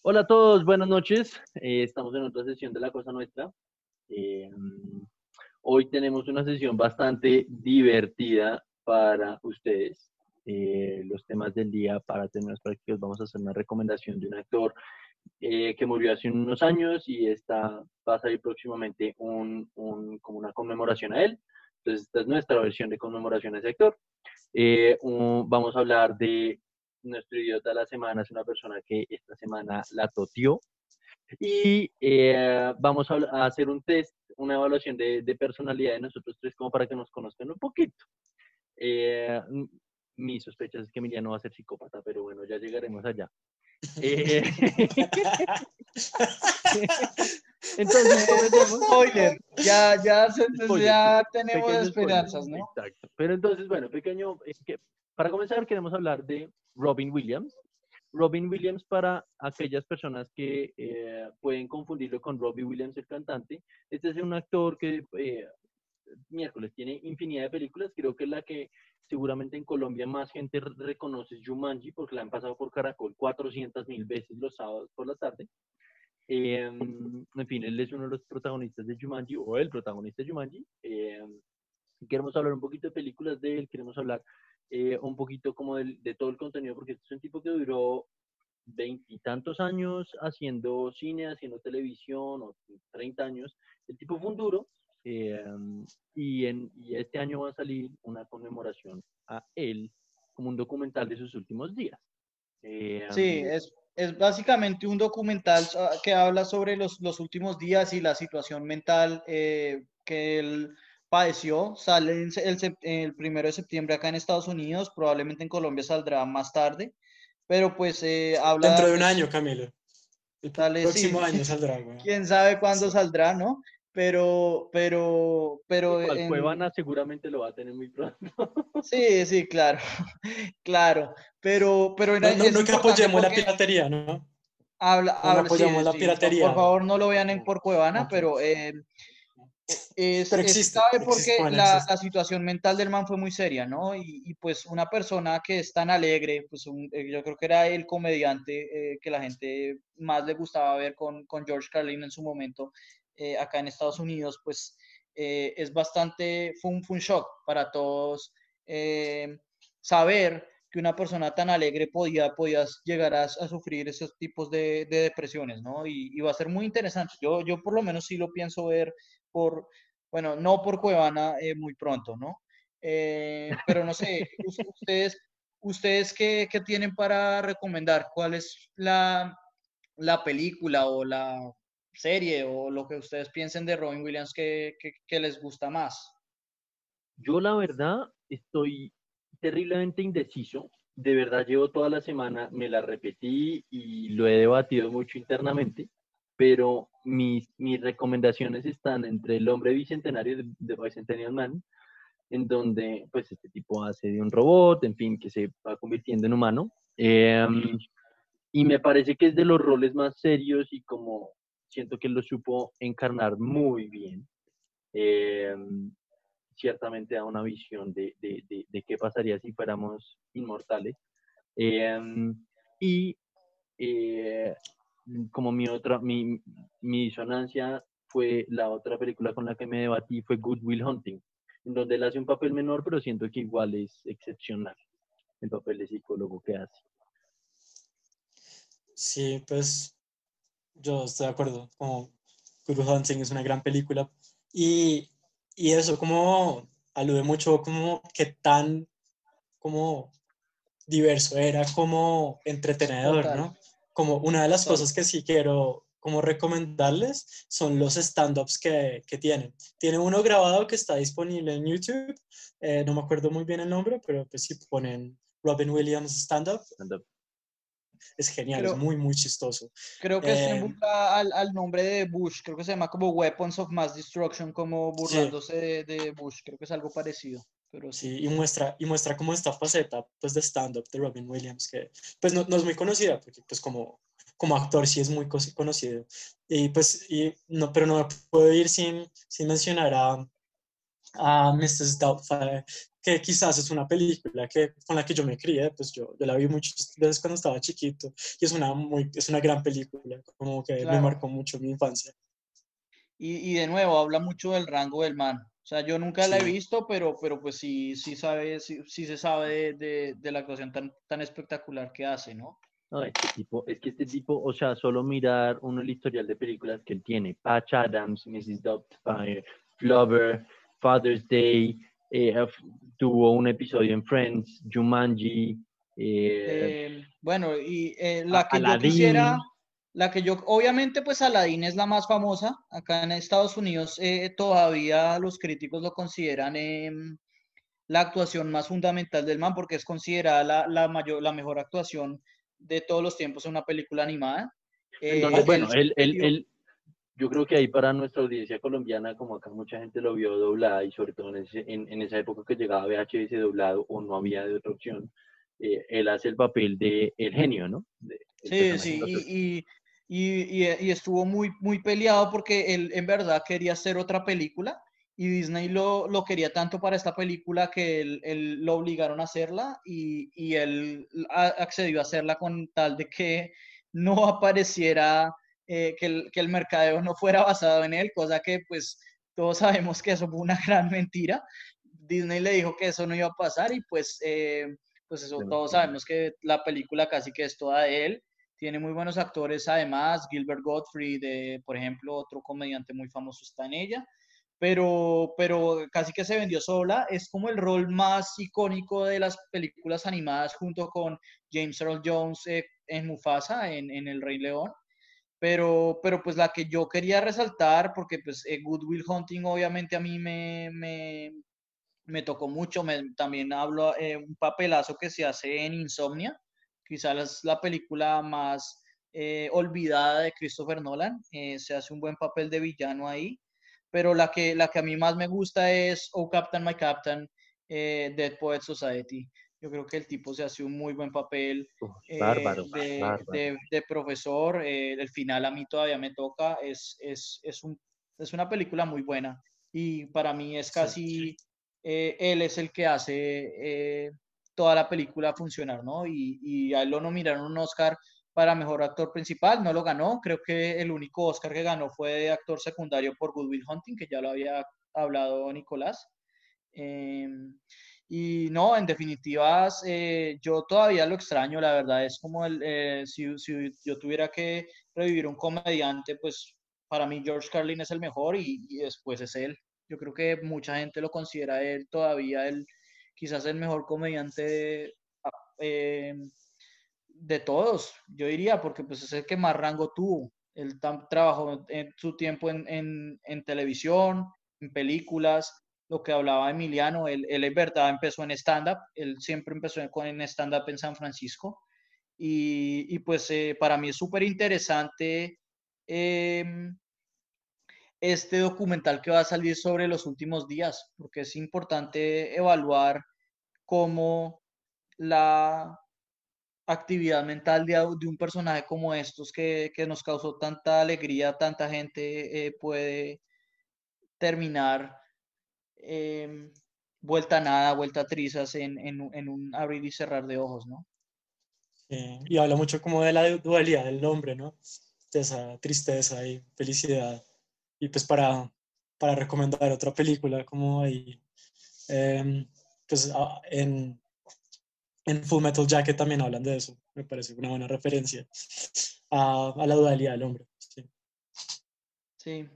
Hola a todos, buenas noches. Eh, estamos en otra sesión de La Cosa Nuestra. Eh, hoy tenemos una sesión bastante divertida para ustedes. Eh, los temas del día para temas prácticos vamos a hacer una recomendación de un actor que murió hace unos años y está, va a salir próximamente un, como una conmemoración a él. Entonces, esta es nuestra versión de conmemoración a ese actor. vamos a hablar de nuestro idiota de la semana es una persona que esta semana la totió. Y eh, vamos a, hacer un test, una evaluación de, personalidad de nosotros tres, como para que nos conozcan un poquito. Eh, mi sospecha es que Emiliano va a ser psicópata, pero bueno, ya llegaremos allá. Eh, entonces, spoiler, ya, ya, ya tenemos esperanzas, ¿no? Exacto. Pero entonces, bueno, pequeño, para comenzar queremos hablar de Robin Williams. Robin Williams, para aquellas personas que eh, pueden confundirlo con Robbie Williams, el cantante, este es un actor que eh, miércoles tiene infinidad de películas. Creo que es la que seguramente en Colombia más gente reconoce es Jumanji, porque la han pasado por Caracol 400 mil veces los sábados por la tarde. Em, en fin, él es uno de los protagonistas de Jumanji, o el protagonista de Jumanji. Em, queremos hablar un poquito de películas de él, queremos hablar eh, un poquito como de, de, todo el contenido, porque este es un tipo que duró veintitantos años haciendo cine, haciendo televisión, o 30 años. El tipo fue un duro, eh, y, en, y este año va a salir una conmemoración a él como un documental de sus últimos días. Eh, sí, es, es, básicamente un documental que habla sobre los, los últimos días y la situación mental que él padeció, sale el, el, primero de septiembre acá en Estados Unidos, probablemente en Colombia saldrá más tarde, pero pues eh, habla... Dentro de un año, Camilo. El próximo año saldrá. Quién sabe cuándo saldrá, ¿no? Pero, pero, pero... En... Cuevana seguramente lo va a tener muy pronto. Sí, sí, claro, claro, pero... pero no, no, que apoyemos la piratería, ¿no? Habla, habla, apoyamos la piratería. Por favor, no lo vean en por Cuevana, pero... Eh, es, Pero existe, porque la, la, situación mental del man fue muy seria, ¿no? Y, y, pues una persona que es tan alegre, pues eh, yo creo que era el comediante eh, que la gente más le gustaba ver con, con George Carlin en su momento eh, acá en Estados Unidos, pues es bastante, fue un, fue un shock para todos saber que una persona tan alegre podía, podía llegar a, a sufrir esos tipos de, de depresiones, ¿no? Y, y, va a ser muy interesante. Yo, yo por lo menos sí lo pienso ver bueno, no por Cuevana eh, muy pronto, ¿no? Eh, pero no sé, ustedes, ustedes qué, qué, tienen para recomendar? ¿Cuál es la, la, película o la serie o lo que ustedes piensen de Robin Williams que, que, les gusta más? Yo la verdad estoy terriblemente indeciso. De verdad llevo toda la semana, me la repetí y lo he debatido mucho internamente pero mis, mis recomendaciones están entre El hombre bicentenario de, de Bicentennial Man, en donde pues este tipo hace de un robot, en fin, que se va convirtiendo en humano. Em, y me parece que es de los roles más serios y como siento que lo supo encarnar muy bien. Em, ciertamente da una visión de, de, de, qué pasaría si fuéramos inmortales. Em, y eh, como mi otra, mi, mi disonancia fue la otra película con la que me debatí, fue Good Will Hunting, en donde él hace un papel menor, pero siento que igual es excepcional el papel de psicólogo que hace. Sí, pues yo estoy de acuerdo, como Good Will Hunting es una gran película y, y eso como alude mucho como que tan como diverso era como entretenedor, ¿no? Como una de las cosas que sí quiero como recomendarles son los stand-ups que, que tienen. Tiene uno grabado que está disponible en YouTube, eh, no me acuerdo muy bien el nombre, pero pues si ponen Robin Williams stand-up, es genial, es muy, muy chistoso. Creo que se eh, al, al, nombre de Bush, creo que se llama como Weapons of Mass Destruction, como burlándose de, de, Bush, creo que es algo parecido. Pero sí, y muestra, y muestra como esta faceta pues, de stand-up de Robin Williams, que pues no, no, es muy conocida, porque pues como, como actor sí es muy conocido. Y pues, y, no, pero no me puedo ir sin, sin mencionar a, a Mrs. Doubtfire, que quizás es una película que, con la que yo me crié, pues yo, yo la vi muchas veces cuando estaba chiquito y es una, muy, es una gran película, como que me marcó mucho mi infancia. Y, y, de nuevo, habla mucho del rango del man. O sea, yo nunca la he visto, pero, pero pues sí, sí, sabe, sí, sí se sabe de, de, la actuación tan, tan espectacular que hace, ¿no? No, este tipo, es que este tipo, o sea, solo mirar uno el historial de películas que él tiene, Patch Adams, Mrs. Doubtfire, Flover, Father's Day, eh, tuvo un episodio en Friends, Jumanji. Eh, em, bueno, y eh, la que yo quisiera, la que yo, obviamente pues Aladdin es la más famosa, acá en Estados Unidos todavía los críticos lo consideran em, la actuación más fundamental del man porque es considerada la, la, mayor, la mejor actuación de todos los tiempos en una película animada. Entonces, bueno, él, él, yo creo que ahí para nuestra audiencia colombiana, como acá mucha gente lo vio doblada y sobre todo en, ese, en, en esa época que llegaba VHS doblado o no había de otra opción, eh, él hace el papel de el genio, ¿no? sí, sí, y, y, y, estuvo muy, muy peleado porque él en verdad quería hacer otra película y Disney lo, lo quería tanto para esta película que él, él lo obligaron a hacerla y, y él accedió a hacerla con tal de que no apareciera eh, que, el, que el mercadeo no fuera basado en él, cosa que pues todos sabemos que eso fue una gran mentira. Disney le dijo que eso no iba a pasar y pues, eh, pues eso todos sabemos que la película casi que es toda de él. Tiene muy buenos actores además, Gilbert Gottfried, de, por ejemplo, otro comediante muy famoso está en ella, pero, pero casi que se vendió sola. Es como el rol más icónico de las películas animadas junto con James Earl Jones eh, en Mufasa, en, en El Rey León pero, pero pues la que yo quería resaltar, porque pues eh, Good Will Hunting obviamente a mí me, me, me tocó mucho, me, también hablo eh, un papelazo que se hace en Insomnia, quizás la película más eh, olvidada de Christopher Nolan, se hace un buen papel de villano ahí, pero la que, la que a mí más me gusta es Oh Captain, My Captain, Dead Poet Society. Yo creo que el tipo se hace un muy buen papel eh, de, De, profesor. Eh, el final a mí todavía me toca. Es, es, es, un, es una película muy buena. Y para mí es casi, eh, él es el que hace toda la película funcionar, ¿no? Y, y a él lo nominaron un Oscar para mejor actor principal, no lo ganó. Creo que el único Oscar que ganó fue de actor secundario por Good Will Hunting, que ya lo había hablado Nicolás. Em, y no, en definitivas, eh, yo todavía lo extraño, la verdad, es como el, eh, si, si, yo tuviera que revivir un comediante, pues para mí George Carlin es el mejor y, después es él. Yo creo que mucha gente lo considera él todavía el, quizás el mejor comediante ah, eh, de todos, yo diría, porque pues es el que más rango tuvo. Él trabajó su tiempo en, en, en televisión, en películas, lo que hablaba Emiliano, él, él verdad empezó en stand-up, él siempre empezó en stand-up en San Francisco. Y, y pues eh, para mí es súper interesante em, este documental que va a salir sobre los últimos días, porque es importante evaluar cómo la actividad mental de, de un personaje como estos que, que, nos causó tanta alegría, tanta gente eh, puede terminar Em, vuelta a nada, vuelta a trizas en, en, en, un abrir y cerrar de ojos, ¿no? y habla mucho como de la dualidad del hombre, ¿no? De esa tristeza y felicidad. Y pues para, para recomendar otra película como ahí, em, pues en, en Full Metal Jacket también hablan de eso. Me parece una buena referencia a, a la dualidad del hombre. Sí. sí.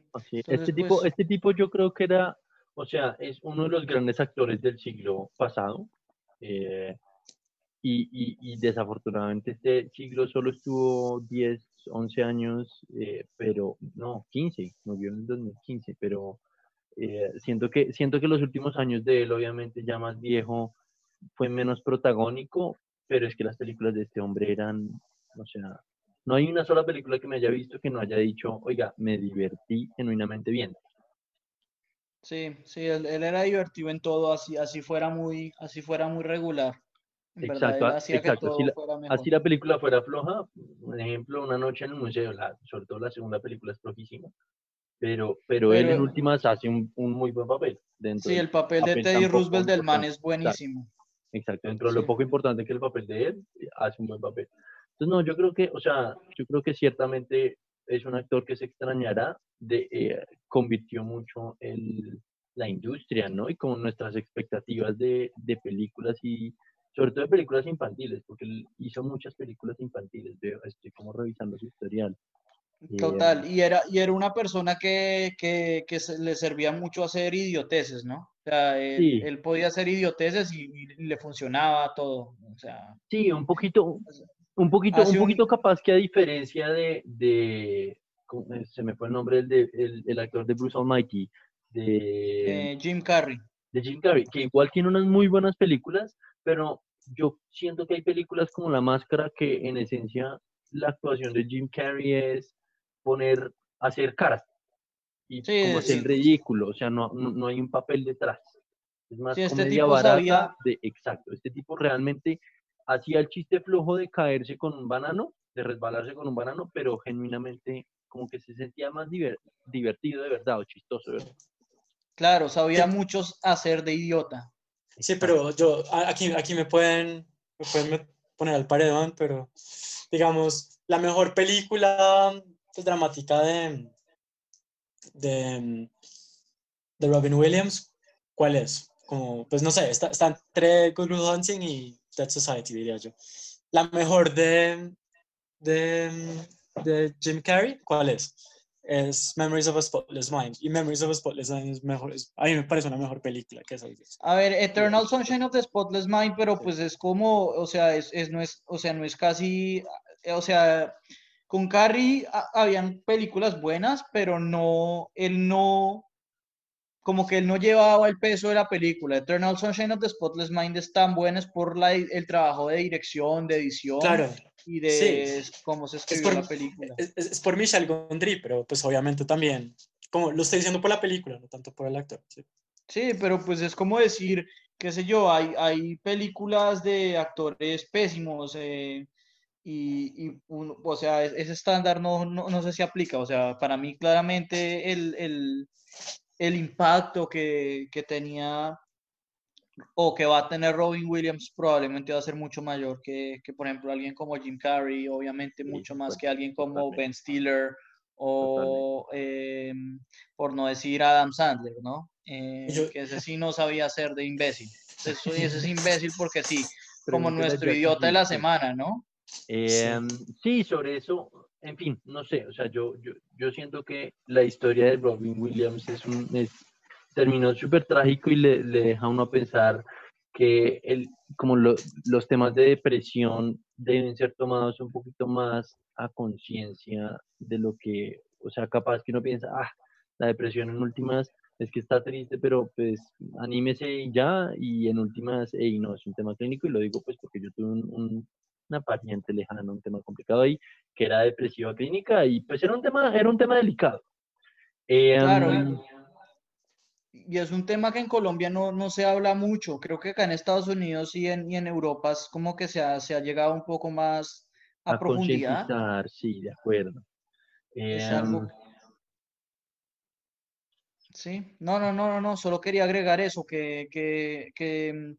este, tipo, pues este tipo yo creo que era o sea, es uno de los grandes actores del siglo pasado. Eh, y, y, desafortunadamente este siglo solo estuvo 10, 11 años, eh, pero no, 15, murió en el 2015, pero eh, siento, que, siento que los últimos años de él, obviamente ya más viejo, fue menos protagónico, pero es que las películas de este hombre eran, o sea, no hay una sola película que me haya visto que no haya dicho, oiga, me divertí genuinamente bien. Sí, sí, él, era divertido en todo, así, así fuera muy, así fuera muy regular. Exacto, exacto. Así la, película fuera floja, por ejemplo, Una noche en el museo, la, sobre todo la segunda película es flojísima. pero, pero, él en Pero- últimas hace un, un muy buen papel. Dentro Sí, el papel de Teddy Roosevelt del man es buenísimo. Exacto, dentro de Sí. lo poco importante que el papel de él, hace un buen papel. Entonces, no, yo creo que, o sea, yo creo que ciertamente es un actor que se extrañará, de, eh, convirtió mucho el, la industria, ¿no? Y como nuestras expectativas de, de películas y sobre todo de películas infantiles, porque él hizo muchas películas infantiles, veo, estoy como revisando su historial. Y, Total, y era, y era una persona que, que, que se- le servía mucho hacer idioteces, ¿no? O sea, él, Sí. él podía hacer idioteces y, y le funcionaba todo. O sea, Sí, un poquito, un poquito, un un- poquito capaz que a diferencia de, de ¿cómo es? se me fue el nombre el, de, el, el actor de Bruce Almighty, de, eh, Jim Carrey. de Jim Carrey, que igual tiene unas muy buenas películas, pero yo siento que hay películas como La Máscara que en esencia la actuación de Jim Carrey es poner, hacer caras y Sí, como hacer sí. ridículo, o sea, no, no, no hay un papel detrás. Es más Sí, este comedia barata sabía- de, exacto, este tipo realmente hacía el chiste flojo de caerse con un banano, de resbalarse con un banano, pero genuinamente como que se sentía más diver- divertido de verdad o chistoso, verdad. Claro, sabía muchos hacer de idiota. Sí, pero yo, aquí, aquí me pueden, me pueden poner al paredón, pero digamos, la mejor película pues, dramática de, de, de Robin Williams, ¿cuál es? Como, pues no sé, está, está entre Good Will Hunting y Dead Society, diría yo. La mejor de, de, de Jim Carrey, ¿cuál es? Es Memories of a Spotless Mind. Y Memories of a Spotless Mind es mejor, es- a mí me parece una mejor película que esa. A ver, Eternal Sunshine of the Spotless Mind, pero pues es como, o sea, es, es- no es, o sea, no es casi, o sea, con Carrie ha- habían películas buenas, pero no, él no, como que él no llevaba el peso de la película. Eternal Sunshine of the Spotless Mind es tan buena es por la, el trabajo de dirección, de edición Claro, y de cómo se escribió por- la película. es, es- es por Michel Gondry, pero pues obviamente también, como lo estoy diciendo por la película, no tanto por el actor. sí. Sí, pero pues es como decir, qué sé yo, hay, hay películas de actores pésimos eh, y, y un- o sea, es- ese estándar no, no, no sé si aplica. O sea, para mí claramente el, el, el impacto que, que tenía o que va a tener Robin Williams probablemente va a ser mucho mayor que, que, por ejemplo, alguien como Jim Carrey, obviamente Sí, mucho más que alguien como totalmente. Ben Stiller o, em, por no decir Adam Sandler, ¿no? Eh, yo- que ese sí no sabía ser de imbécil. Eso, ese es imbécil porque sí, como nuestro idiota de la Gleason. semana, ¿no? Em, sí, sobre eso, en fin, no sé, o sea, yo, yo, yo siento que la historia de Robin Williams es un, es- terminó súper trágico y le, le deja uno a pensar que el, como lo- los temas de depresión deben ser tomados un poquito más a conciencia de lo que, o sea, capaz que uno piensa, ah, la depresión en últimas es que está triste, pero pues anímese ya, y en últimas, y no, es un tema clínico y lo digo pues porque yo tuve un- un, una pariente lejana, un tema complicado ahí, que era depresiva clínica y pues era un tema, era un tema delicado. Eh, Claro, um, Y es un tema que en Colombia no, no se habla mucho. Creo que acá en Estados Unidos y en, y en Europa es como que se ha, se ha llegado un poco más a, a profundidad. sí, de acuerdo. Es Eh, algo. Sí, no, no, no, no, no, solo quería agregar eso, que, que, que,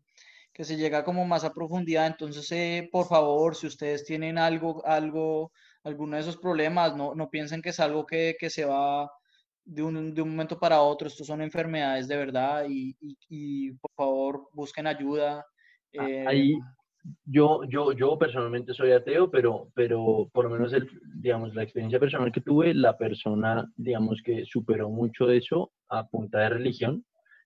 que se llega como más a profundidad. Entonces, eh, por favor, si ustedes tienen algo, algo, alguno de esos problemas, no, no piensen que es algo que, que se va de un, de un momento para otro. Estos son enfermedades de verdad y, y, y, por favor busquen ayuda. a- eh, ahí yo, yo, yo personalmente soy ateo, pero, pero por lo menos el, digamos, la experiencia personal que tuve, la persona, digamos, que superó mucho eso a punta de religión,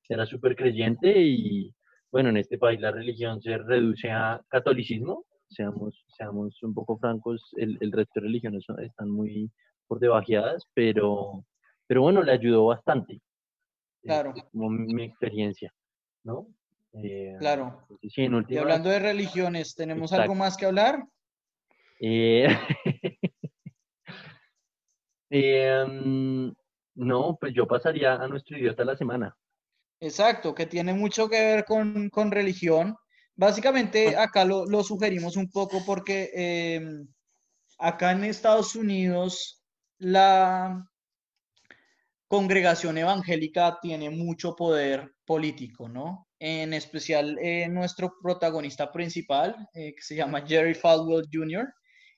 era súper creyente y, bueno, en este país la religión se reduce a catolicismo, seamos, seamos un poco francos, el, el resto de religiones están muy por debajeadas, pero, pero bueno, le ayudó bastante. eh, Claro. Como mi, experiencia, ¿no? Eh, Claro. entonces, sí, en Y hablando de religiones, ¿tenemos algo más que hablar? eh, mm, no, pues yo pasaría a nuestro idiota la semana. Exacto, que tiene mucho que ver con, con religión. Básicamente Bueno. acá lo, lo sugerimos un poco porque em, acá en Estados Unidos la, congregación evangélica tiene mucho poder político, ¿no? En especial eh, nuestro protagonista principal, eh, que se llama Jerry Falwell Jr.,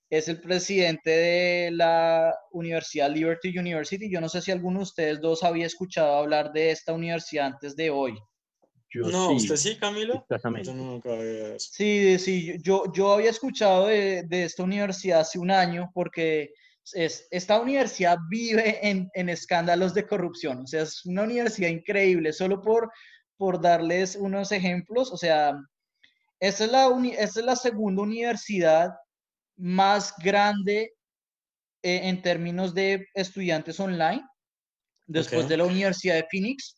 es el presidente de la Universidad Liberty University. Yo no sé si alguno de ustedes dos había escuchado hablar de esta universidad antes de hoy. no, ¿usted sí, Camilo? Yo nunca había... Sí, sí, yo, yo había escuchado de, de esta universidad hace un año porque es, esta universidad vive en, en, escándalos de corrupción, o sea, es una universidad increíble, solo por, por darles unos ejemplos, o sea, esta es la, es la segunda universidad más grande eh, en términos de estudiantes online, después de la Universidad de Phoenix,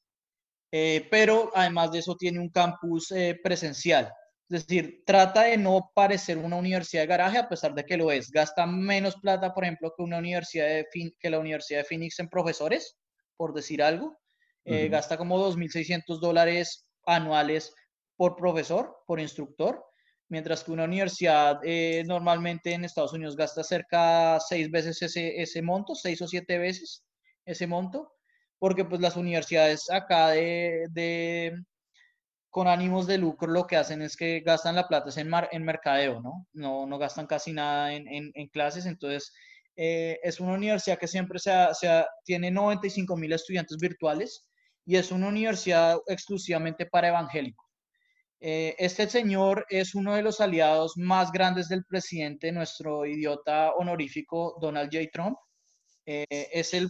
eh, pero además de eso tiene un campus eh, presencial. Es decir, trata de no parecer una universidad de garaje a pesar de que lo es. Gasta menos plata, por ejemplo, que, una universidad de que la Universidad de Phoenix en profesores, por decir algo. Eh, gasta como 2.600 dólares anuales por profesor, por instructor, mientras que una universidad eh, normalmente en Estados Unidos gasta cerca seis veces ese, ese monto, seis o siete veces ese monto, porque pues las universidades acá de, de con ánimos de lucro lo que hacen es que gastan la plata en, en mercadeo, ¿no? ¿no? No gastan casi nada en, en, clases, entonces eh, es una universidad que siempre se, tiene 95 mil estudiantes virtuales y es una universidad exclusivamente para evangélicos. Eh, este señor es uno de los aliados más grandes del presidente, nuestro idiota honorífico Donald J. Trump. Eh, es, el,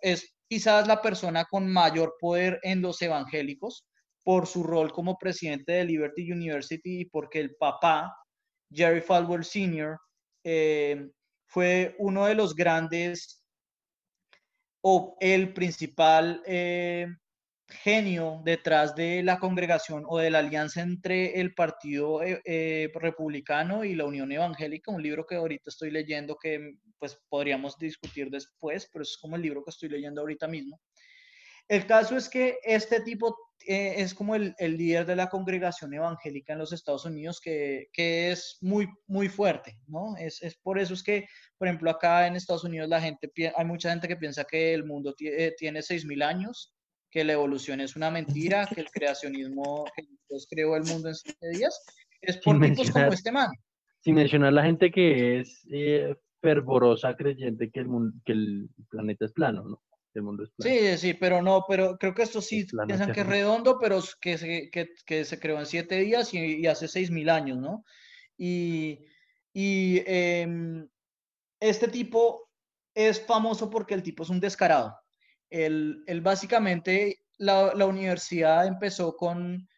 es quizás la persona con mayor poder en los evangélicos por su rol como presidente de Liberty University y porque el papá, Jerry Falwell Sr., eh, fue uno de los grandes o el principal eh, genio detrás de la congregación o de la alianza entre el Partido eh, Republicano y la Unión Evangélica, un libro que ahorita estoy leyendo que pues podríamos discutir después, pero es como el libro que estoy leyendo ahorita mismo. El caso es que este tipo eh, es como el, líder de la congregación evangélica en los Estados Unidos que, es muy, muy fuerte, ¿no? Es, por eso es que, por ejemplo, acá en Estados Unidos la gente, hay mucha gente que piensa que el mundo eh, tiene 6.000 años, que la evolución es una mentira, que el creacionismo, que Dios creó el mundo en siete días, es por tipos como este man. Sin mencionar la gente que es eh, fervorosa creyente que el, mundo, que el planeta es plano, ¿no? Mundo es Sí, sí, pero no, pero creo que esto sí piensan que es redondo, pero que se, que, que se creó en siete días y, hace seis mil años, ¿no? Y, y em, este tipo es famoso porque el tipo es un descarado. Él, él básicamente, la, la, universidad empezó con,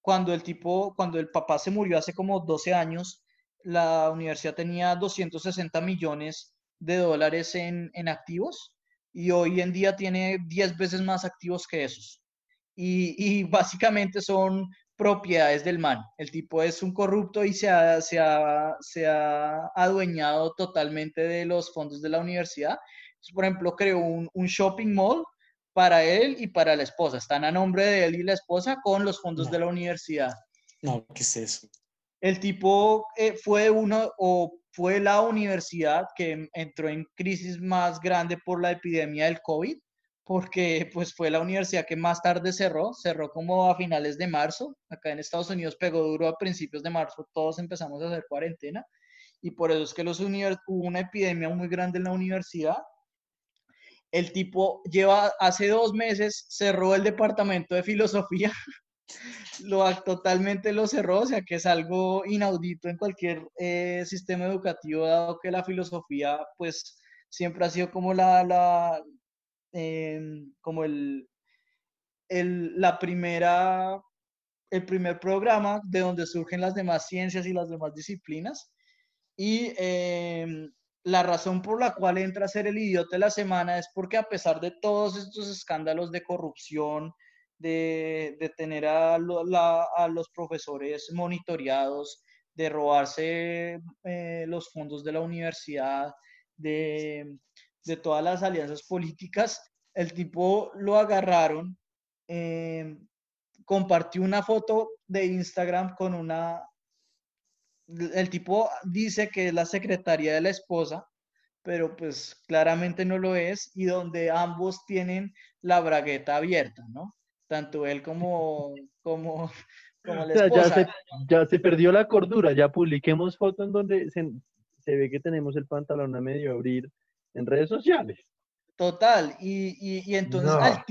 cuando el tipo, cuando el papá se murió hace como 12 años, la universidad tenía 260 millones de dólares en, en activos y hoy en día tiene 10 veces más activos que esos. Y, básicamente son propiedades del man. El tipo es un corrupto y se ha, se ha, se ha adueñado totalmente de los fondos de la universidad. por ejemplo, creó un, un, shopping mall para él y para la esposa. Están a nombre de él y la esposa con los fondos de la universidad. No, ¿qué es eso? El tipo eh, fue uno, o fue la universidad que entró en crisis más grande por la epidemia del COVID, porque pues fue la universidad que más tarde cerró, cerró como a finales de marzo, acá en Estados Unidos pegó duro a principios de marzo, todos empezamos a hacer cuarentena, y por eso es que los hubo una epidemia muy grande en la universidad. El tipo lleva, hace dos meses cerró el departamento de filosofía lo totalmente lo cerró, o sea que es algo inaudito en cualquier eh, sistema educativo, dado que la filosofía, pues, siempre ha sido como la, la em, como el, el, la primera, el primer programa de donde surgen las demás ciencias y las demás disciplinas. Y em, la razón por la cual entra a ser el idiota de la semana es porque a pesar de todos estos escándalos de corrupción, de, tener a, los profesores monitoreados, de robarse eh, los fondos de la universidad, de, todas las alianzas políticas. El tipo lo agarraron, eh, compartió una foto de Instagram con una... El tipo dice que es la secretaria de la esposa, pero pues claramente no lo es, y donde ambos tienen la bragueta abierta, ¿no? Tanto él como, como, como la esposa. Ya se, ya se perdió la cordura, ya publiquemos fotos en donde se, se ve que tenemos el pantalón a medio abrir en redes sociales. Total, y, y, y entonces al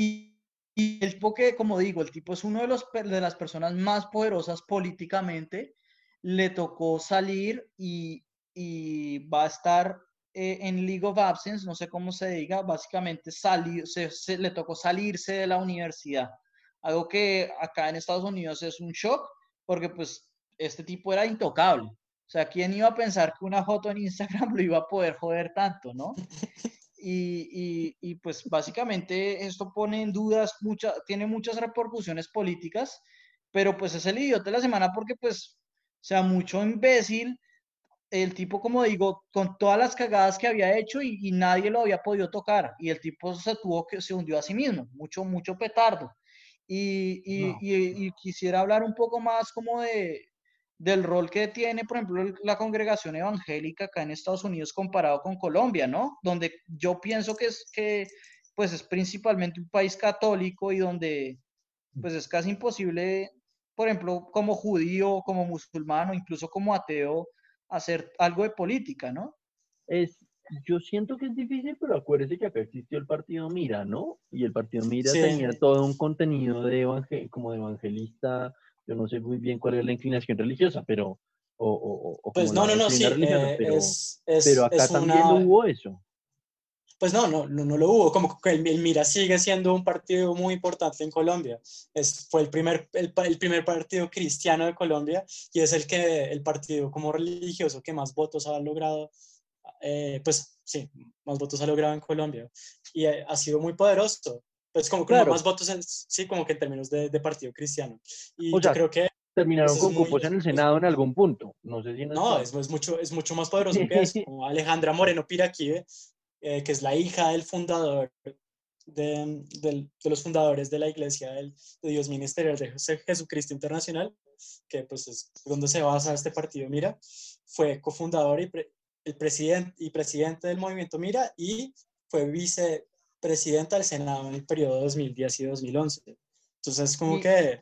el tipo que, como digo, el tipo es uno de, los, de las personas más poderosas políticamente, le tocó salir y, y va a estar eh, en League of Absence, no sé cómo se diga, básicamente salió, se, le tocó salirse de la universidad. Algo que acá en Estados Unidos es un shock, porque pues este tipo era intocable. O sea, ¿quién iba a pensar que una foto en Instagram lo iba a poder joder tanto, no? Y, y, y pues básicamente esto pone en dudas, mucha, tiene muchas repercusiones políticas, pero pues es el idiota de la semana porque pues, o sea, mucho imbécil el tipo, como digo, con todas las cagadas que había hecho y, nadie lo había podido tocar. Y el tipo se tuvo que, se hundió a sí mismo, mucho, mucho petardo. Y, y, quisiera hablar un poco más como de, del rol que tiene, por ejemplo, la congregación evangélica acá en Estados Unidos comparado con Colombia, ¿no? Donde yo pienso que es, que, pues es principalmente un país católico y donde pues es casi imposible, por ejemplo, como judío, como musulmán o incluso como ateo, hacer algo de política, ¿no? Es, yo siento que es difícil, pero acuérdese que acá existió el partido Mira, ¿no? Y el partido Mira tenía todo un contenido de evangel como de evangelista, yo no sé muy bien cuál es la inclinación religiosa, pero... O, o, pues no, no, no, sí, eh, pero, pero acá también hubo eso. Pues no, no, no, lo hubo. Como que el, Mira sigue siendo un partido muy importante en Colombia. Es, fue el primer, el, el, primer partido cristiano de Colombia y es el, que, el partido como religioso que más votos ha logrado, eh, pues sí, más votos ha logrado en Colombia. Y ha sido muy poderoso. Pues como, claro. más votos, en, sí, como que en términos de, de partido cristiano. Y yo creo que terminaron con cupos en el Senado en algún punto. No sé si no, es, es, mucho, es mucho más poderoso que eso. Como Alejandra Moreno Piraquive eh, que es la hija del fundador, de, de, los fundadores de la Iglesia del, de Dios Ministerial de Jesucristo Internacional, que pues es donde se basa este partido Mira, fue cofundador y el presidente y presidente del movimiento Mira y fue vicepresidenta del Senado en el periodo 2010 y 2011. Entonces, como que...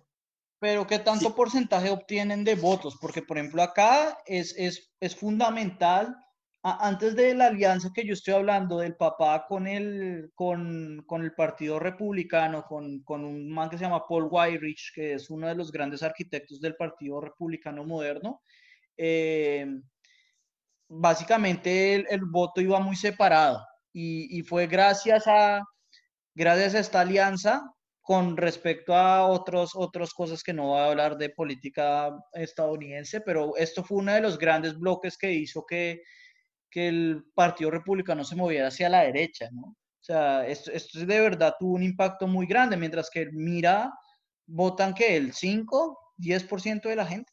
Pero ¿qué tanto porcentaje obtienen de votos? Porque, por ejemplo, acá es, es, es fundamental antes de la alianza que yo estoy hablando del papá con el, con, con el Partido Republicano, con, con, un man que se llama Paul Weyrich, que es uno de los grandes arquitectos del Partido Republicano moderno, eh, básicamente el, voto iba muy separado y, y, fue gracias a, gracias a esta alianza con respecto a otros, otras cosas que no voy a hablar de política estadounidense, pero esto fue uno de los grandes bloques que hizo que que el Partido Republicano se moviera hacia la derecha, ¿no? O sea, esto, esto de verdad tuvo un impacto muy grande, mientras que mira, votan que el 5, 10% de la gente.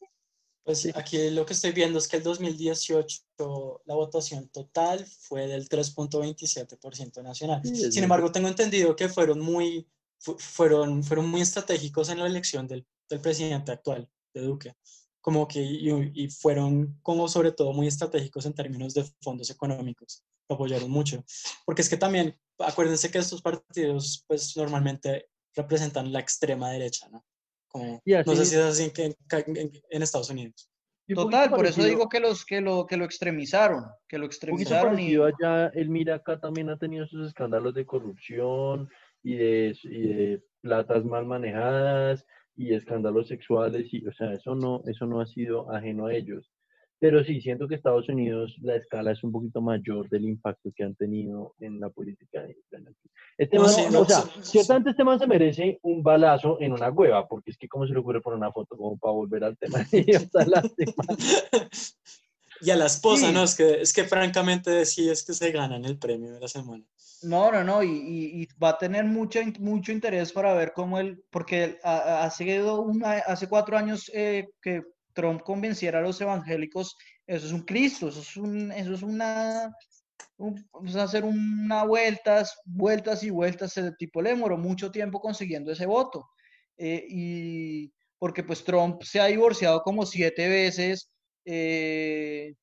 Pues aquí lo que estoy viendo es que el 2018 la votación total fue del 3.27% nacional. Sin embargo, tengo entendido que fueron muy, fueron, fueron muy estratégicos en la elección del, del presidente actual, de Duque como que y, fueron como sobre todo muy estratégicos en términos de fondos económicos, lo apoyaron mucho, porque es que también, acuérdense que estos partidos pues normalmente representan la extrema derecha, ¿no? Como, no sé si es. así en, en, Estados Unidos. Total, por eso digo que los que lo que lo extremizaron, que lo extremizaron y allá el Mira acá también ha tenido sus escándalos de corrupción y de, y de platas mal manejadas y escándalos sexuales y o sea eso no eso no ha sido ajeno a ellos pero sí siento que Estados Unidos la escala es un poquito mayor del impacto que han tenido en la política este man, o sea ciertamente este man se merece un balazo en una cueva porque es que cómo se le ocurre poner una foto como para volver al tema y a la esposa no es que es que francamente sí es que se ganan el premio de la semana. No, no, no, y, va a tener mucho, mucho interés para ver cómo él, porque hace, una, hace cuatro años eh, que Trump convenciera a los evangélicos, eso es un Cristo, eso es, un, eso es una, hacer una vueltas, vueltas y vueltas, el tipo le demoró mucho tiempo consiguiendo ese voto, eh, y porque pues Trump se ha divorciado como siete veces, eh,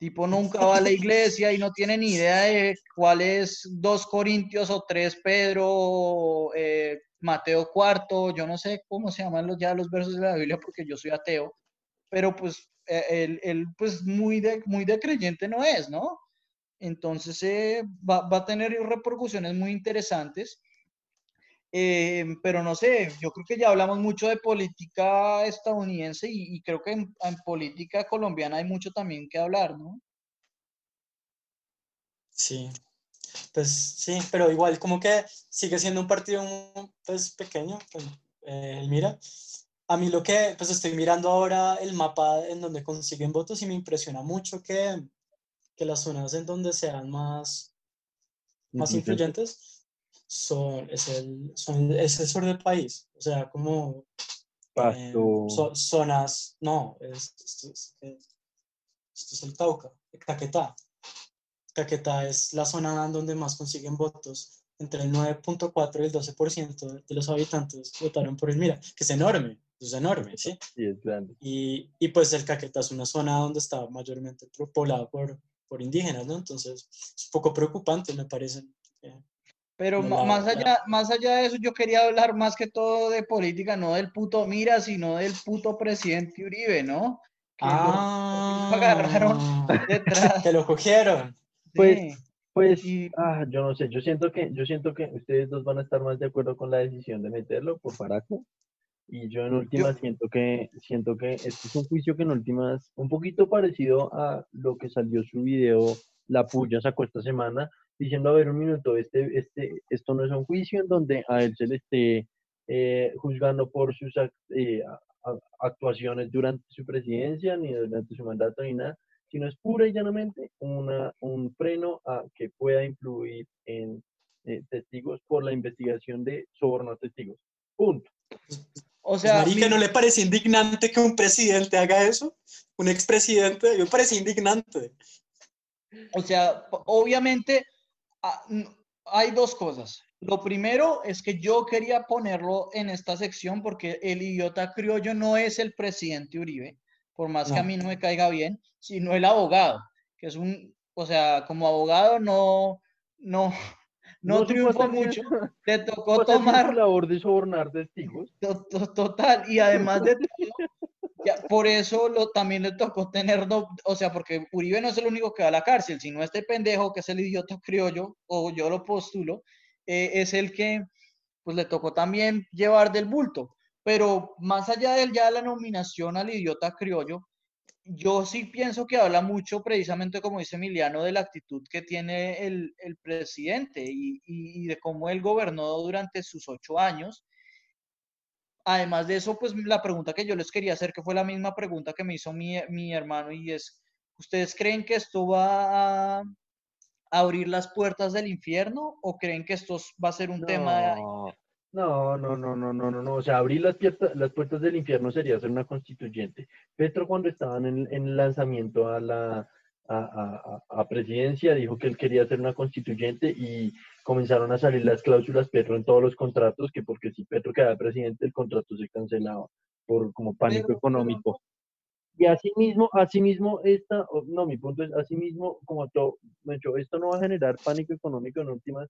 Tipo, nunca va a la iglesia y no tiene ni idea de cuál es dos Corintios o tres Pedro, eh, Mateo cuarto, yo no sé cómo se llaman los, ya los versos de la Biblia porque yo soy ateo, pero pues él, él pues muy de, muy de creyente no es, ¿no? Entonces eh, va, va, a tener repercusiones muy interesantes. Eh, pero no sé, yo creo que ya hablamos mucho de política estadounidense y, creo que en, política colombiana hay mucho también que hablar, ¿no? Sí, pues sí, pero igual como que sigue siendo un partido pues pequeño, pues, eh, mira, a mí lo que, pues estoy mirando ahora el mapa en donde consiguen votos y me impresiona mucho que, que las zonas en donde sean más, más influyentes son, es, el, son, es el sur del país. O sea, como eh, zonas, no, es, esto, es, esto es el Cauca, Caquetá. Caquetá es la zona donde más consiguen votos. Entre el 9.4 y el 12% de los habitantes votaron por el Mira, que es enorme, es enorme, ¿sí? Sí, es grande. Y, y pues el Caquetá es una zona donde está mayormente poblada por, por indígenas, ¿no? Entonces es un poco preocupante, me parece. Eh, pero más, allá, más allá de eso, yo quería hablar más que todo de política, no del puto Mira, sino del puto presidente Uribe, ¿no? Que ah, lo, agarraron detrás. Que lo cogieron. Pues, pues ah, yo no sé, yo siento que, yo siento que ustedes dos van a estar más de acuerdo con la decisión de meterlo por Faraco. Y yo en últimas siento que, siento que este es un juicio que en últimas, un poquito parecido a lo que salió su video, La Puya sacó esta semana, diciendo, a ver, un minuto, este, este, esto no es un juicio en donde a él se le esté eh, juzgando por sus eh, actuaciones durante su presidencia, ni durante su mandato, ni nada, sino es pura y llanamente una, un freno a que pueda influir en eh, testigos por la investigación de soborno a testigos. Punto. O pues, sea, ¿no le parece indignante que un presidente haga eso? Un expresidente, me parece indignante. O sea, obviamente Ah, hay dos cosas. Lo primero es que yo quería ponerlo en esta sección porque el idiota criollo no es el presidente Uribe, por más que a mí no me caiga bien, sino el abogado, que es un, o sea, como abogado no, no, no, triunfó mucho. Te tocó tomar la labor de sobornar testigos. Total, y además de por eso lo, también le tocó tener, o sea, porque Uribe no es el único que va a la cárcel, sino este pendejo que es el idiota criollo, o yo lo postulo, eh, es el que pues le tocó también llevar del bulto. Pero más allá de ya la nominación al idiota criollo, yo sí pienso que habla mucho, precisamente como dice Emiliano, de la actitud que tiene el, el presidente y, y, de cómo él gobernó durante sus ocho años. Además de eso, pues la pregunta que yo les quería hacer, que fue la misma pregunta que me hizo mi, hermano, y es, ¿ustedes creen que esto va a abrir las puertas del infierno o creen que esto va a ser un tema... No, no, no, no, no, no, no. O sea, abrir las, puertas, las puertas del infierno sería ser una constituyente. Petro cuando estaban en, en el lanzamiento a la, a, presidencia, dijo que él quería ser una constituyente y comenzaron a salir las cláusulas Petro en todos los contratos, que porque si Petro quedaba presidente, el contrato se cancelaba por como pánico económico. Y asimismo, asimismo, esta, no, mi punto es, asimismo, como todo, esto no va a generar pánico económico en últimas,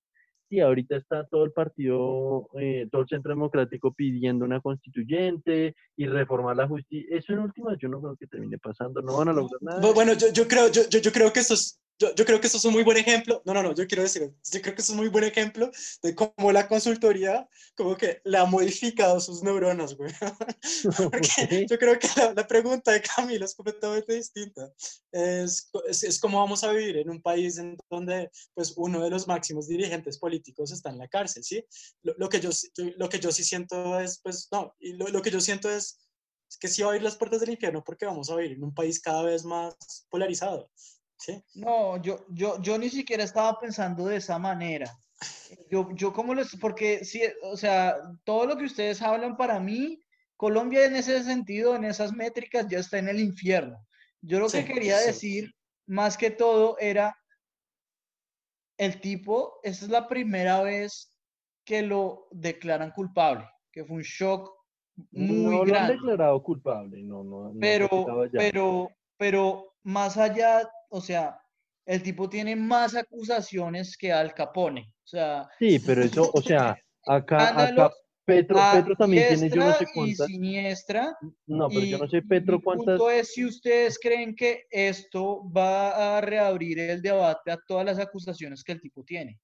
Sí, ahorita está todo el partido, eh, todo el centro democrático pidiendo una constituyente y reformar la justicia. Eso en últimas yo no creo que termine pasando, no van a lograr nada. Bueno, yo, yo creo, yo, yo, creo que esto es, yo, yo, creo que esto es un muy buen ejemplo. No, no, no, yo quiero decir, yo creo que esto es un muy buen ejemplo de cómo la consultoría como que le ha modificado sus neuronas, güey. Porque yo creo que la, pregunta de Camilo es completamente distinta. Es, es, es, cómo vamos a vivir en un país en donde pues uno de los máximos dirigentes políticos está en la cárcel, ¿sí? Lo, lo que, yo, lo que yo sí siento es, pues, no, y lo, lo que yo siento es, es que sí va a abrir las puertas del infierno porque vamos a vivir en un país cada vez más polarizado. No, yo, yo, yo ni siquiera estaba pensando de esa manera. Yo, yo como les, porque sí, o sea, todo lo que ustedes hablan para mí, Colombia en ese sentido, en esas métricas, ya está en el infierno. Yo lo que quería decir, más que todo, era el tipo, esta es la primera vez que lo declaran culpable, que fue un shock muy no grande. lo han declarado culpable, no, no. pero, pero, pero más allá o sea, el tipo tiene más acusaciones que Al Capone. O sea, Sí, pero eso, o sea, acá, acá Petro, Petro también tiene yo no sé y cuántas. siniestra. No, pero yo no sé Petro cuántas. punto es si ustedes creen que esto va a reabrir el debate a todas las acusaciones que el tipo tiene.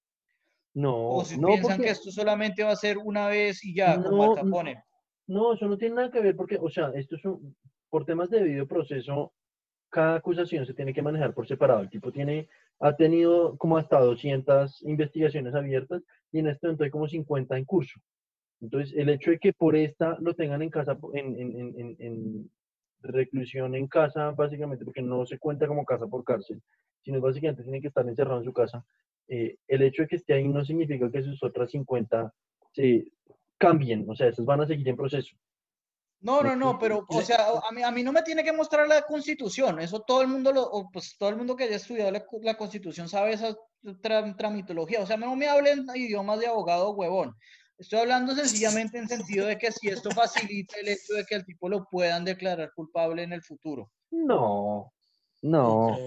No, O si no, piensan porque que esto solamente va a ser una vez y ya, como Al No, Capone. no, eso no tiene nada que ver porque, o sea, esto es un, por temas de debido proceso, cada acusación se tiene que manejar por separado. El tipo tiene, ha tenido como hasta 200 investigaciones abiertas y en este momento hay como 50 en curso. Entonces, el hecho de que por esta lo tengan en casa, en, en, en- en reclusión en casa, básicamente, porque no se cuenta como casa por cárcel, sino básicamente tiene que estar encerrado en su casa, eh, el hecho de que esté ahí no significa que sus otras 50 se cambien, o sea, esas van a seguir en proceso. No, no, no, pero, o sea, a mí, a mí no me tiene que mostrar la constitución, eso todo el mundo, lo, o, pues todo el mundo que haya estudiado la, la constitución sabe esa tra- tramitología, o sea, no me hablen idiomas de abogado huevón, estoy hablando sencillamente en sentido de que si esto facilita el hecho de que el tipo lo puedan declarar culpable en el futuro. No, No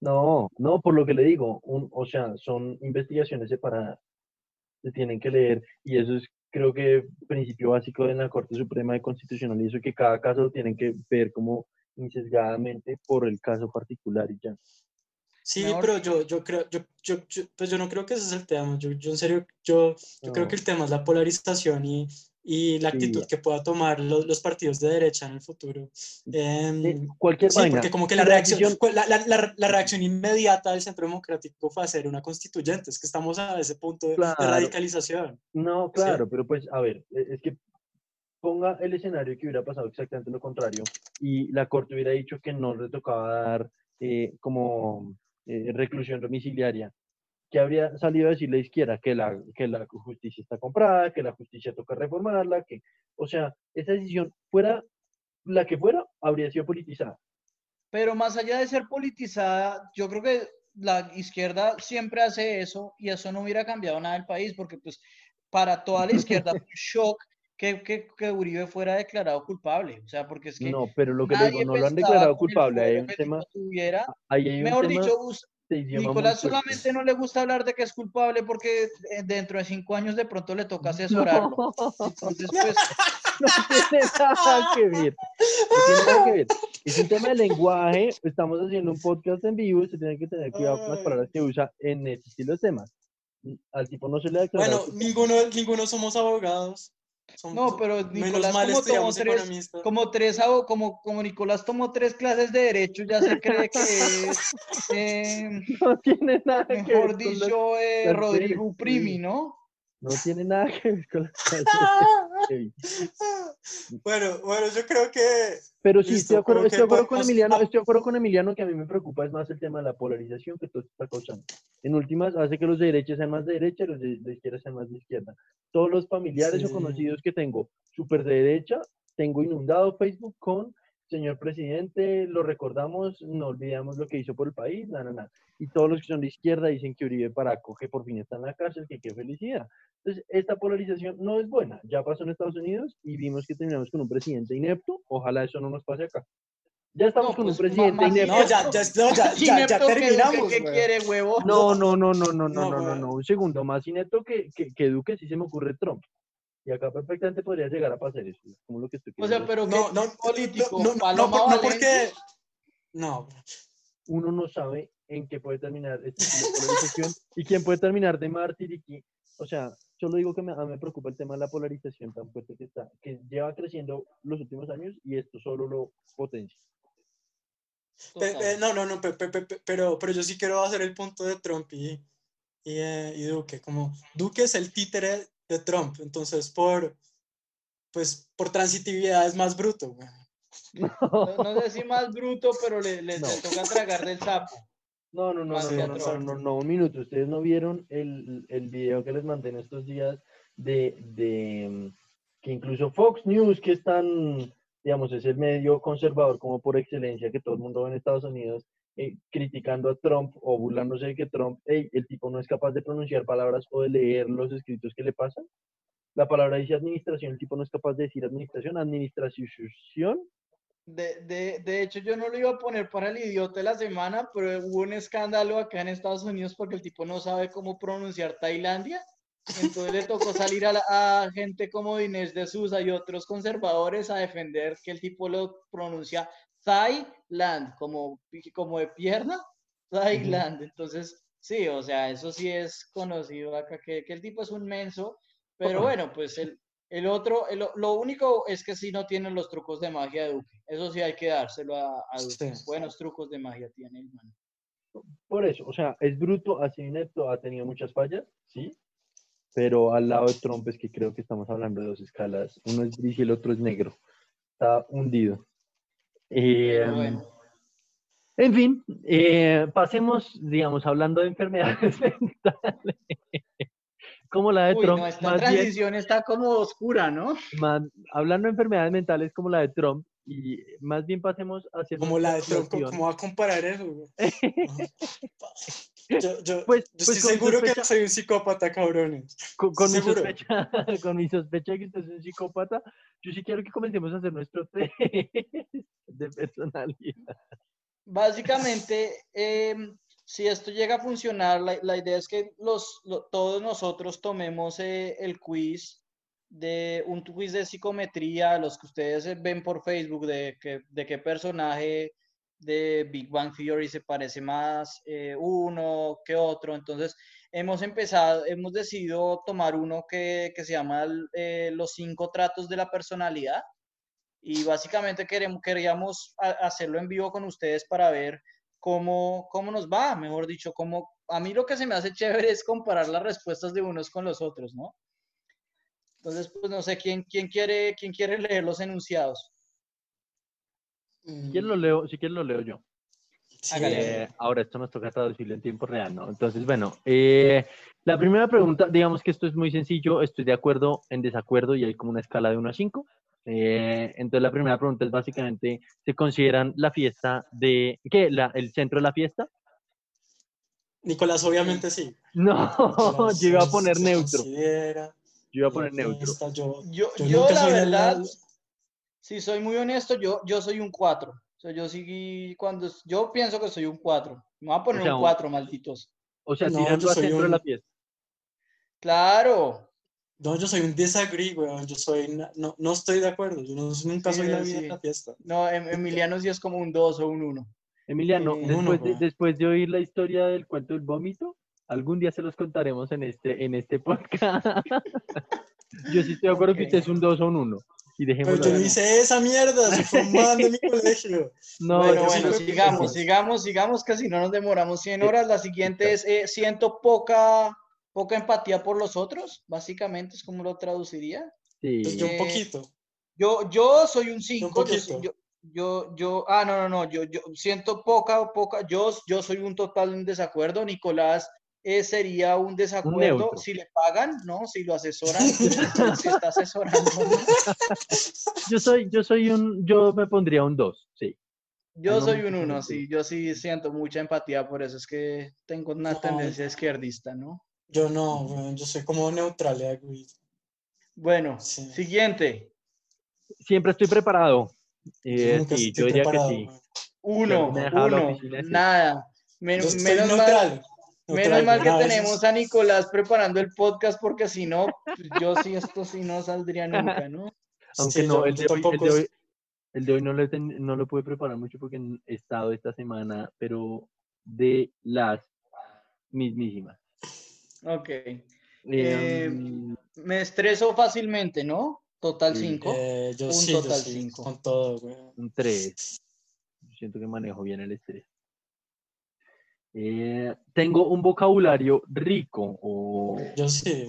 no, no, por lo que le digo, un, o sea, son investigaciones separadas, se tienen que leer y eso es, creo que, principio básico de la Corte Suprema de Constitucional y eso que cada caso lo tienen que ver como insesgadamente por el caso particular y ya. Sí, Mejor pero yo, yo creo, yo, yo, yo- pues yo no creo que ese es el tema. Yo, yo en serio, yo, yo creo No. que el tema es la polarización y, y la Sí. actitud que pueda tomar los, los partidos de derecha en el futuro. Eh, cualquier sí, porque como que la la reacción, la, la- la- reacción inmediata del Centro Democrático fue hacer una constituyente. Es que estamos a ese punto de, de Claro. radicalización. No, claro, pero pues, a ver, e- es que ponga el escenario que hubiera pasado exactamente lo contrario y la corte hubiera dicho que no le tocaba dar eh, como eh, reclusión domiciliaria. Que habría salido a decir la izquierda? Que la, que la justicia está comprada, que la justicia toca reformarla, que, o sea, esa decisión fuera la que fuera, habría sido politizada. Pero más allá de ser politizada, yo creo que la izquierda siempre hace eso y eso no hubiera cambiado nada del país, porque pues para toda la izquierda fue un shock que, que, que Uribe fuera declarado culpable. O sea, porque es que No, pero lo que digo, no lo han declarado el culpable. Hay un el tema, tuviera. hay un Mejor tema dicho, muy Nicolás solamente no le gusta hablar de que es culpable porque eh, dentro de cinco años de pronto le toca asesorarlo. Entonces, pues, no tiene nada que ver. No tiene nada que ver. Es un tema de lenguaje. Estamos haciendo un podcast en vivo y se tiene que tener cuidado con las palabras que usa en ese estilo de temas. Al tipo no se le declarado Bueno, ninguno, ninguno somos abogados. Somos- No, pero Nicolás como tomó tres- como tres como, como Nicolás tomó tres clases de derecho, ya se cree que es, eh, No tiene nada que ver. mejor las- dicho, eh, Rodrigo sí. ¿no? No tiene nada que ver con Kevin. Bueno, bueno, yo creo que Pero sí, Listo, estoy de acuerdo, estoy acuerdo con Emiliano, estoy de acuerdo con Emiliano que a mí me preocupa es más el tema de la polarización que todo está causando. En últimas, hace que los de derecha sean más de derecha y los de, de izquierda sean más de izquierda. Todos los familiares o Sí. conocidos que tengo súper de derecha, tengo inundado Facebook con señor presidente, lo recordamos, no olvidamos lo que hizo por el país, nada, nada. Y todos los que son de izquierda dicen que Uribe Paraco, que por fin está en la cárcel, que qué felicidad. Entonces, esta polarización no es buena. Ya pasó en Estados Unidos y vimos que terminamos con un presidente inepto. Ojalá eso no nos pase acá. Ya estamos No, con pues, un presidente ma- más inepto. no, ya, ya, no, ya, ya, ya terminamos. ¿Qué quiere, huevo? No, no, no, no, no, no, No, no, no. Un segundo, más inepto que, que, que Duque sí se me ocurre Trump. Y acá perfectamente podría llegar a pasar eso. es Como lo que estoy O sea, pero No, que no, político, no, no, no, por- no porque. No, uno no sabe en qué puede terminar este tipo de polarización y quién puede terminar de mártir y quién- O sea, solo digo que me, a mí me preocupa el tema de la polarización tan fuerte que está, que lleva creciendo los últimos años y esto solo lo potencia. Pe- Total. pe- no, no, no, pe- pe- pe- pe- pero, pero yo sí quiero hacer el punto de Trump y, y, eh, y Duque. Como Duque es el títere de Trump, entonces por, pues, por transitividad es más bruto. güey. No, no sé si más bruto, pero le, le- No. le toca tragar del sapo. No, no, no, no, Más no, no, no, no, no, un minuto. Ustedes no vieron el, el video que les mandé en estos días de, de que incluso Fox News, que es tan, digamos, es el medio conservador como por excelencia que todo el mundo ve en Estados Unidos, eh, criticando a Trump o burlándose de que Trump, "Ey, el tipo no es capaz de pronunciar palabras o de leer los escritos que le pasan. La palabra dice administración, el tipo no es capaz de decir administración, administración, De, de, de, hecho, yo no lo iba a poner para el idiota de la semana, pero hubo un escándalo acá en Estados Unidos porque el tipo no sabe cómo pronunciar Tailandia. Entonces le tocó salir a, la, a gente como Dinesh de Sousa y otros conservadores a defender que el tipo lo pronuncia Thailand, como, como de pierna, Thailand. Entonces, sí, o sea, eso sí es conocido acá, que, que el tipo es un menso, pero bueno, pues el, el otro, lo único es que sí no tienen los trucos de magia de Duque. Eso sí hay que dárselo a, Duque. Buenos trucos de magia tiene el man. Por eso, o sea, es bruto, así inepto, ha tenido muchas fallas, sí, pero al lado de Trump es que creo que estamos hablando de dos escalas. Uno es gris y el otro es negro. Está hundido. Em, en fin, eh, pasemos, digamos, hablando de enfermedades mentales como la de Trump. esta transición está como oscura, ¿no? hablando de enfermedades mentales como la de Trump, y más bien pasemos hacia... Como la de Trump, ¿cómo va a comparar eso? yo, yo, pues, yo pues estoy seguro que soy un psicópata, cabrones. Con, con mi sospecha, con mi sospecha de que usted es un psicópata, yo sí quiero que comencemos a hacer nuestro test de personalidad. Básicamente, eh, si esto llega a funcionar, la, idea es que los, todos nosotros tomemos eh, el quiz de un quiz de psicometría, los que ustedes ven por Facebook, de, que, de qué personaje de Big Bang Theory se parece más eh, uno que otro. Entonces, hemos empezado, hemos decidido tomar uno que, que se llama eh, los cinco tratos de la personalidad. Y básicamente queremos, queríamos hacerlo en vivo con ustedes para ver cómo, cómo nos va, mejor dicho, cómo, a mí lo que se me hace chévere es comparar las respuestas de unos con los otros, ¿no? Entonces, pues no sé, ¿quién, quién, quiere, quién quiere leer los enunciados? ¿Quién lo leo? Si quieren lo leo yo. Eh, ahora esto nos toca traducirlo en tiempo real, ¿no? Entonces, bueno, eh, la primera pregunta, digamos que esto es muy sencillo, estoy de acuerdo, en desacuerdo y hay como una escala de 1 a 5. Eh, entonces la primera pregunta es básicamente, ¿se consideran la fiesta de, qué, la, el centro de la fiesta? Nicolás, obviamente sí. No, yo iba a poner neutro. Yo iba a poner neutro. Yo, yo, la verdad, si soy muy honesto, yo, yo soy un 4. O sea, yo sí, cuando, yo pienso que soy un 4. Me voy a poner un 4, malditos. O sea, tirando al centro de la fiesta. Claro, no, yo soy un disagree, weón. Yo soy, no, no estoy de acuerdo. Yo nunca soy la vida de la fiesta. No, em, Emiliano sí es como un 2 o un 1. Emiliano, después, de, después de oír la historia del cuento del vómito, algún día se los contaremos en este, en este podcast. yo sí estoy de acuerdo que usted es un 2 o un 1. Y Pero yo no hice esa mierda, soy formando en mi colegio. No, bueno, bueno, sigamos, sigamos, sigamos, que si no nos demoramos 100 horas. La siguiente es, eh, siento poca poca empatía por los otros, básicamente es como lo traduciría. Sí. Pues yo un poquito. Yo, yo soy un 5. Yo, yo, yo, ah, no, no, no, yo, yo siento poca, poca, yo, yo soy un total en desacuerdo. Nicolás eh, sería un desacuerdo si le pagan, ¿no? Si lo asesoran, si está asesorando. Yo soy, yo soy un, yo me pondría un 2, sí. Yo soy un 1, sí, yo sí siento mucha empatía, por eso es que tengo una tendencia izquierdista, ¿no? Yo no, yo soy como neutral. Eh, bueno, siguiente. Siempre estoy preparado. Eh, sí, yo diría que sí. Uno, uno, nada. menos mal, menos mal que tenemos a Nicolás preparando el podcast porque si no, pues, yo sí, esto sí no saldría nunca, ¿no? Aunque no, el de, hoy, el de hoy, no, lo, no lo pude preparar mucho porque he estado esta semana, pero de las mismísimas. Ok. Eh, em, me estreso fácilmente, ¿no? Total 5. Eh, yo un sí, total 5. Con todo, güey. Un 3. Siento que manejo bien el estrés. Eh, tengo un vocabulario rico o yo sí.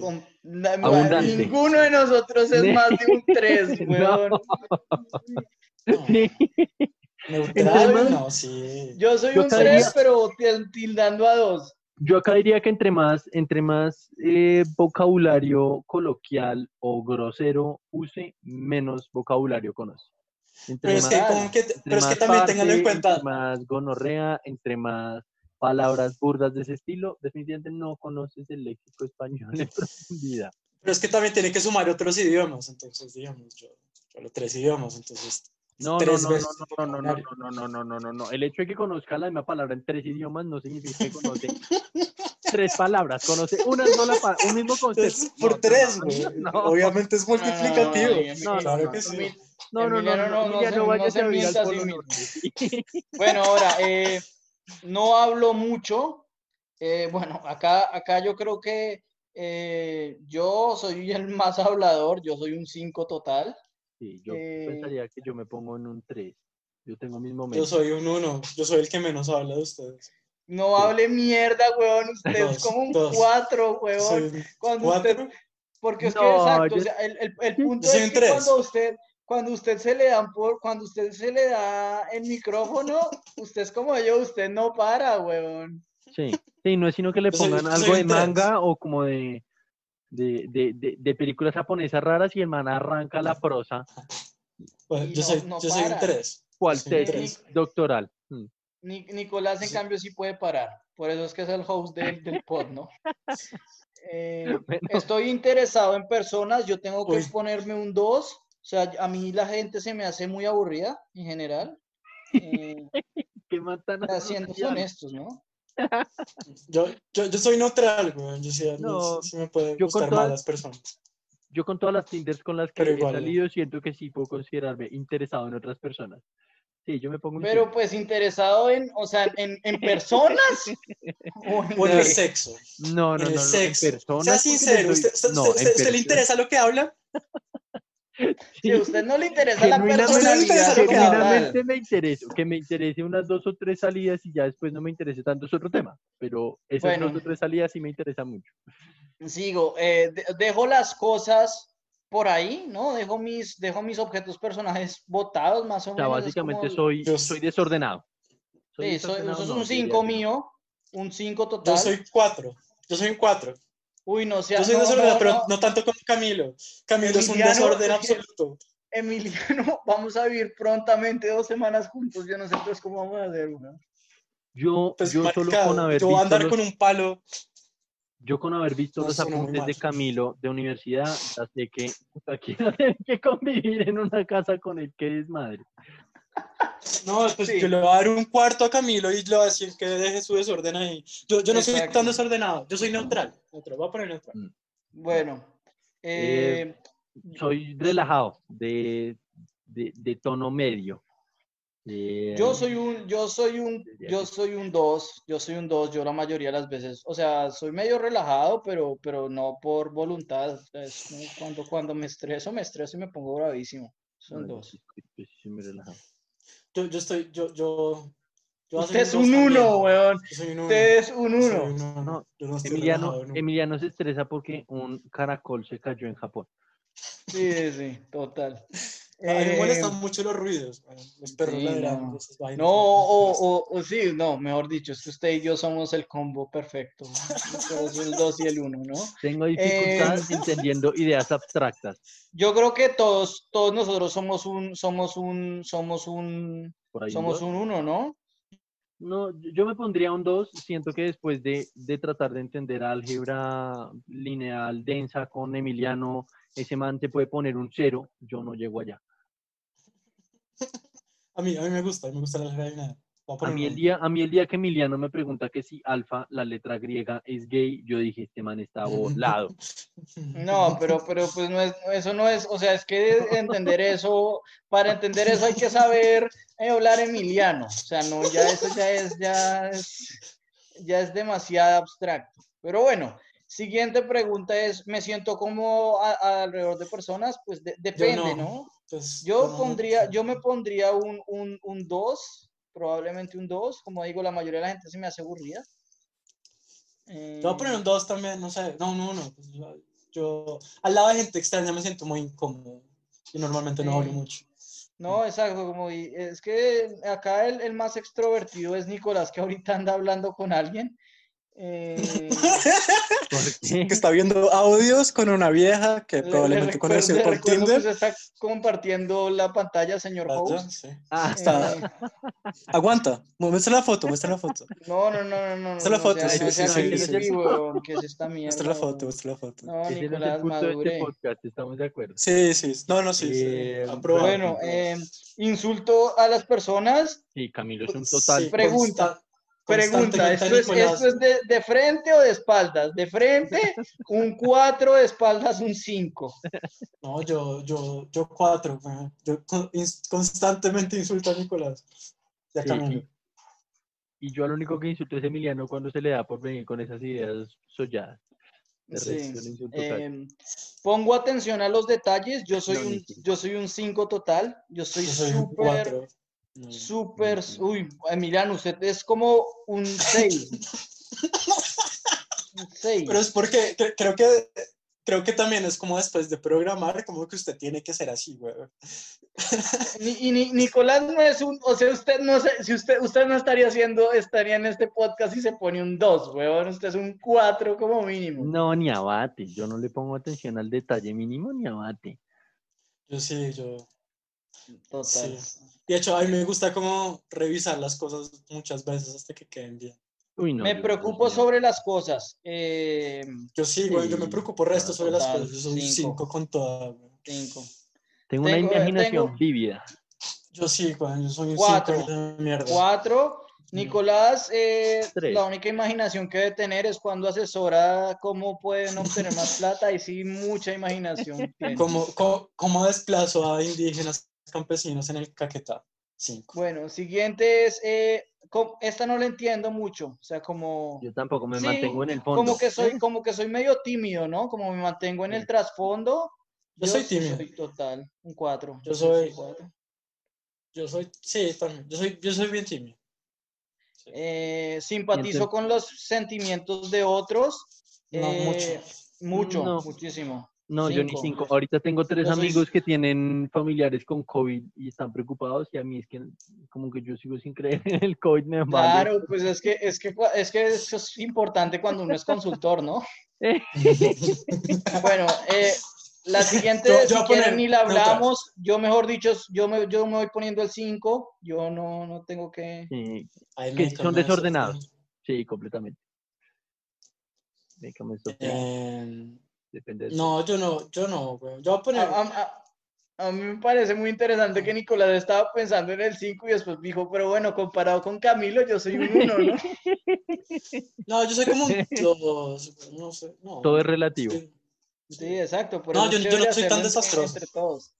abundante. Ninguno de nosotros es más de un 3, weón. No. Neutral, no, sí. Yo soy un 3, pero tildando a 2. Yo acá diría que entre más, entre más eh, vocabulario coloquial o grosero use, menos vocabulario conoce. pero, es, que, también tenganlo en cuenta. Entre más gonorrea, entre más palabras burdas de ese estilo, definitivamente no conoces el léxico español en profundidad. Pero es que también tiene que sumar otros idiomas, entonces, digamos, yo, yo los tres idiomas, entonces No, no, tres no, veces no, no, no, no, no, no, no, no, no, no. El hecho de que conozca la misma palabra en tres idiomas no significa que conoce tres palabras, conoce una sola palabra, un mismo concepto. Es por No, tres, no, güey. no, Obviamente es multiplicativo. No, no, claro no, que no. sí. No, no, no, no, no, no, no no no vayas se a vivir al Polo. Bueno, ahora, eh, no hablo mucho. Eh, bueno, acá, acá yo creo que eh, yo soy el más hablador, yo soy un 5 total. Sí, yo Eh, pensaría que yo me pongo en un 3. Yo tengo mis Yo momentos. soy un uno. Yo soy el que menos habla de ustedes. No Sí. hable mierda, weón. Usted es como un dos. 4, weón. Soy Cuando usted, porque es que exacto, o yo- sea, el, el, el punto es que tres. cuando usted, cuando usted se le dan por, cuando usted se le da el micrófono, usted es como yo, usted no para, weón. Sí, sí, no es sino que le Yo soy- pongan yo soy algo de manga o como de, de, de, de, de películas japonesas raras y el man arranca la prosa. Bueno, Y yo no- soy, no yo soy un para. 3. ¿Cuál tesis tres. doctoral? Mm. Ni- Nicolás, en Sí. cambio, sí puede parar. Por eso es que es el host del, del pod, ¿no? Eh, Bueno, estoy interesado en personas, yo tengo que Uy. ponerme un 2. O sea, a mí la gente se me hace muy aburrida en general. Eh, ¿qué matan a siendo honestos, ¿no? Yo, yo, yo soy neutral, güey. Yo sí, No, sí- sí me puede yo con gustar todas- más las personas. Yo con todas las Tinders con las que Pero he igual, ¿no? salido siento que sí puedo considerarme interesado en otras personas. Sí, yo me pongo un Pero cinco. pues interesado en, o sea, en, en personas. o en O en el sexo. No, no, en no, el no, en sexo. personas. sea sincero, ¿usted, usted, no, usted- en usted le interesa lo que habla? Si a usted no le interesa la personalidad, habla. Genuinamente me interesa, que me interese unas dos o tres salidas y ya después no me interese tanto es otro tema, pero esas Bueno. dos o tres salidas sí me interesa mucho. sigo, eh, de- dejo las cosas por ahí, ¿no? Dejo mis, dejo mis objetos personajes botados, más o O sea, menos. básicamente como- soy, Yo soy soy- desordenado. Soy Sí, soy- desordenado, eso es no, un diría 5 que no. mío, un 5 total. Yo soy 4. Yo soy un 4. Uy, no sea. Yo soy no, desordenado, no, pero no. no tanto como Camilo. Camilo es un desorden absoluto. Emiliano, vamos a vivir prontamente dos semanas juntos. Yo no sé entonces cómo vamos a hacer, ¿no? Yo, Pues, yo solo con haber yo voy a visto andar los- con un palo. Yo con haber visto No, los apuntes de. Camilo de universidad, ya sé que tener que convivir en una casa con el que es madre. No, pues Sí. yo le voy a dar un cuarto a Camilo y le voy a decir que deje su desorden ahí. Yo, yo no soy Exacto. tan desordenado, yo soy neutral. neutral. Voy a poner neutral. Bueno. Eh, eh, Soy relajado, de, de, de tono medio. Eh, Yo soy un, yo soy un, yo soy un 2, yo soy un 2, yo la mayoría de las veces, o sea, soy medio relajado, pero, pero no por voluntad, es cuando, cuando me estreso, me estreso y me pongo bravísimo, son dos. sí soy muy relajado. Yo, yo estoy, yo, yo. yo Usted es un también. uno, weón, Yo soy un uno. usted es un uno. un uno. No, Yo no estoy Emiliano, relajado. Emiliano se estresa porque un caracol se cayó en Japón. Sí, sí, sí, total. A mí me Eh, molestan mucho los ruidos, los perros sí, ladrando, no. esas vainas, No, me o, o, o sí, no, mejor dicho, es que usted y yo somos el combo perfecto. Somos el 2 y el 1, ¿no? Tengo dificultad Eh, entendiendo ideas abstractas. Yo creo que todos, todos nosotros somos un, somos un, somos un, somos dos. un uno, ¿no? No, yo- yo me pondría un 2. Siento que después de, de tratar de entender álgebra lineal densa con Emiliano, ese man te puede poner un 0. Yo no llego allá. A mí, a mí me gusta, a mí me gusta la lineal. Voy a mí, el día, a mí el día que Emiliano me pregunta que si alfa, la letra griega, es gay, yo dije, este man está volado. No, pero, pero pues no es, eso no es, o sea, es que entender eso, para entender eso hay que saber eh, hablar emiliano, o sea, no, ya eso ya es, ya es, ya es demasiado abstracto. Pero bueno, siguiente pregunta es, ¿me siento como a- a alrededor de personas? Pues de- depende, no. ¿no? Pues, Yo pondría, yo me pondría un, un, un 2, probablemente un 2, como digo, la mayoría de la gente se me hace aburrida. Yo voy a poner Eh, un 2 también, no sé. No, no, no. pues, yo, yo- al lado de gente extraña me siento muy incómodo. Y normalmente no hablo Sí. mucho. No, exacto, como es que acá el, el más extrovertido es Nicolás, que ahorita anda hablando con alguien. Eh, que está viendo audios con una vieja que le- probablemente le conoció por Tinder. que usted está compartiendo la pantalla, señor Ah, host. sí. Ah, Está- Eh, Aguanta, muestra la foto, muestra la foto. no, no, no, no, es la no foto, sí, no sí, sí, sí, sí. Muestra la foto, muestra la foto. No, Nicolás, de madure. este podcast, estamos de acuerdo. Sí, sí, no, no, sí, sí. Eh, aprobado. Bueno, eh, insulto a las personas. Sí, Camilo es un total. Sí, Pregunta, consta- Pregunta, ¿esto es, ¿esto es de, de frente o de espaldas? De frente, un 4, de espaldas, un 5. No, yo, yo, yo cuatro. weón. Yo con- ins- constantemente insulto a Nicolás. Ya Sí. Y yo al único que insulto es Emiliano cuando se le da por venir con esas ideas solladas. De Sí. Em, pongo atención a los detalles. Yo soy No, un, cinco. yo soy un 5 total. Yo soy súper, no. Uy, Emiliano, usted es como un 6. Un 6. Pero es porque cre- creo que creo que también es como después de programar, como que usted tiene que ser así, güey. Ni- y ni- Nicolás no es un, o sea, usted no sé, si usted, usted no estaría haciendo, estaría en este podcast y se pone un 2, weón, usted es un 4 como mínimo. No, ni abate. Yo no le pongo atención al detalle mínimo ni abate. Yo sí, yo. Total. Sí. De hecho, a mí me gusta como revisar las cosas muchas veces hasta que queden bien. Uy, no. Me preocupo mío. sobre las cosas. Eh, Yo sí, güey, yo me Sí, preocupo resto sobre las cosas. Yo soy cinco. 5 con toda, güey. cinco. Tengo una tengo- imaginación tengo- vívida. Yo sí, güey, yo soy un Cuatro. 5 de mierda. Cuatro. Nicolás, eh, la única imaginación que debe tener es cuando asesora cómo pueden obtener más plata y sí, mucha imaginación. ¿Cómo, cómo, cómo desplazo a indígenas campesinos en el Caquetá? 5. Bueno, siguiente es, eh, esta no la entiendo mucho, o sea, como... Yo tampoco me Sí, mantengo en el fondo. Como que soy, como que soy medio tímido, ¿no? Como me mantengo en el Sí. trasfondo. Yo soy sí tímido. soy total, un 4. Yo soy- Yo soy, sí, también. Yo soy, yo soy bien tímido. Eh, simpatizo con los sentimientos de otros. No, eh, mucho. Mucho, No. muchísimo. No, yo ni Cinco. cinco. Ahorita tengo tres soy- amigos que tienen familiares con COVID y están preocupados y a mí es que como que yo sigo sin creer en el COVID. Me vale. Claro, pues es que, es que, es que eso es importante cuando uno es consultor, ¿no? Bueno, eh, la siguiente, Yo- yo si quieren, poner ni la hablamos. Yo, mejor dicho, yo me, yo me voy poniendo el 5. Yo no, no tengo que. Sí, que son desordenados. sí, completamente. Déjame esto, Eh, depende de no, yo no, yo no, güey. Yo voy a poner. a- a- a mí me parece muy interesante que Nicolás estaba pensando en el 5 y después dijo, pero bueno, comparado con Camilo, yo soy un 1, ¿no? No, yo soy como un dos, güey, no sé. No, Todo es relativo. sí. Sí, exacto. por No, yo- yo no soy tan desastroso. Entre todos.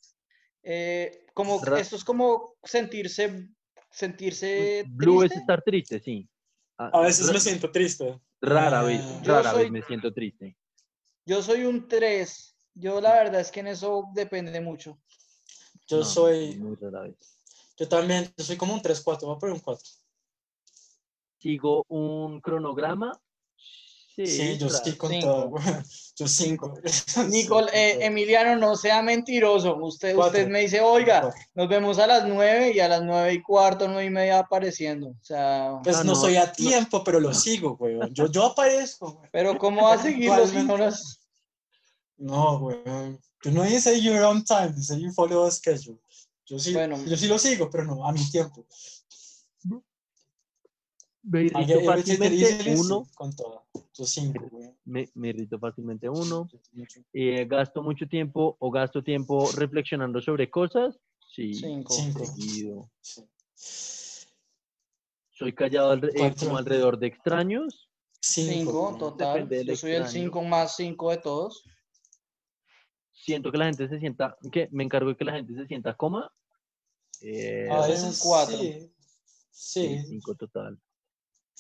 Eh, como, Ra- esto es como sentirse, sentirse Blue es estar triste, sí. Ah, A veces me siento triste. Rara vez, Yo rara soy- vez me siento triste. Yo soy un 3. Yo la verdad es que en eso depende mucho. Yo No, soy, Muy rara vez. yo también, yo soy como un 3-4, voy a poner un 4. Sigo un cronograma. Sí, Sí, yo sí con Cinco. todo, güey. Yo 5. Nicol, eh, Emiliano, no sea mentiroso. Usted, Cuatro. usted me dice, oiga, nos vemos a las 9 y a las 9 y cuarto, 9 y media apareciendo. O sea, Pues Ah, no, no, soy a no. tiempo, pero lo sigo, güey. Yo, yo aparezco, güey. pero ¿cómo va a seguirlo si no los... No, güey. Yo no dice you're on time, dice you follow a schedule. Yo sí, Bueno. yo sí lo sigo, pero no, a mi tiempo. Me irrito ya- ya me siento fácilmente uno. Con todo. Yo 5, güey. Me, me irrito fácilmente uno. Eh, gasto mucho tiempo o gasto tiempo reflexionando sobre cosas. Sí, Cinco. Cinco. Sí. Soy callado eh, como alrededor de extraños. 5. 5, total. Yo soy el. 5 más 5 de todos. Siento que la gente se sienta, que me encargo de que la gente se sienta coma. Eh, A veces cuatro. Sí. sí, Sí, cinco total.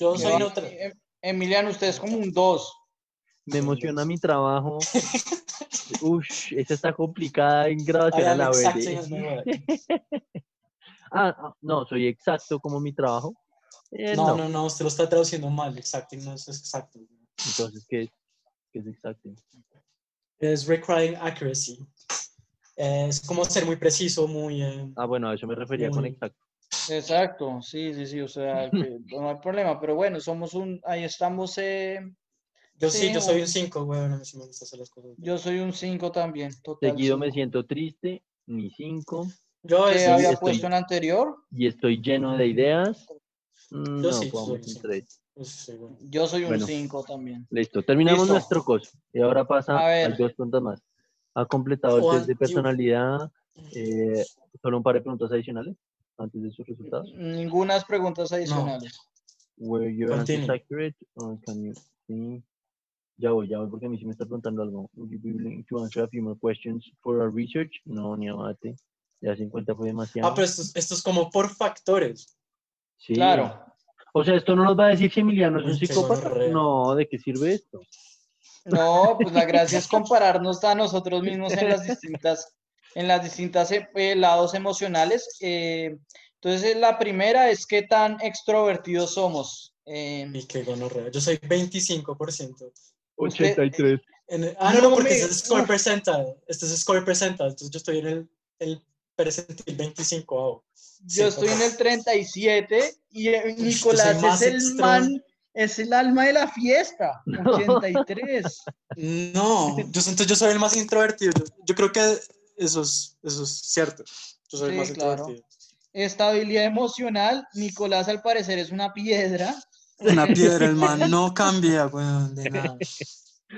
Yo Yo- soy neutral. Em- Emiliano, usted es como un 2. Me emociona mi trabajo. Ush, esa está complicada en grabación a la vez. eh. Ah, ah, no, soy exacto como mi trabajo. Eh, No, no, no, no, usted lo está traduciendo mal. Exacting no es exacto. Entonces, ¿qué es? ¿Qué es exacto? Es requiring accuracy. Es como ser muy preciso, muy. eh, Ah, bueno, a eso me refería con exacto. Exacto, sí, sí, sí, o sea, que no hay problema, pero bueno, somos un, ahí estamos, eh, Yo sí, Sí, yo soy un 5, weón. A mí sí me gusta hacer las cosas. yo soy un 5 también, total. Seguido me siento triste, mi 5, Yo ¿Qué ese- había estoy- puesto en anterior? y estoy lleno de ideas. Mm, Yo No, sí, soy- un sí. 3. ese sí, weón. Yo soy un Bueno. 5 también. Listo, terminamos Listo. nuestro coso. Y ahora pasa A ver. a dos preguntas más. ¿Ha completado el test de personalidad? Eh, solo un par de preguntas adicionales antes de sus resultados. Ninguna preguntas adicionales. Were your answers accurate or can you see? Ya voy, ya voy, porque a mí sí me está preguntando algo. Would you be willing to answer a few more questions for our research? No, ni abate. Ya 50 fue demasiado. Ah, pero esto, es- esto es como por factores. Sí. Claro. O sea, ¿esto no nos va a decir si Emiliano es un psicópata? No, ¿de qué sirve esto? No, pues la gracia es compararnos a nosotros mismos en las distintas, en las distintas eh, eh, lados emocionales. Eh, entonces, la primera es qué tan extrovertidos somos. Eh, Y qué gonorrea. Yo soy 25%. Usted- 83. En el- ah, no, no, porque me- este es score percentile. Este es score percentile. Entonces yo estoy en el, el percentil 25. yo estoy en el 37 y eh, Nicolás es el extro. man, es el alma de la fiesta. 83. No, yo siento yo soy el más introvertido. Yo, yo creo que eso es, eso es cierto. Yo soy el Sí, más claro. introvertido. Estabilidad emocional. Nicolás al parecer es una piedra. Una piedra, el man no cambia, weón, de nada.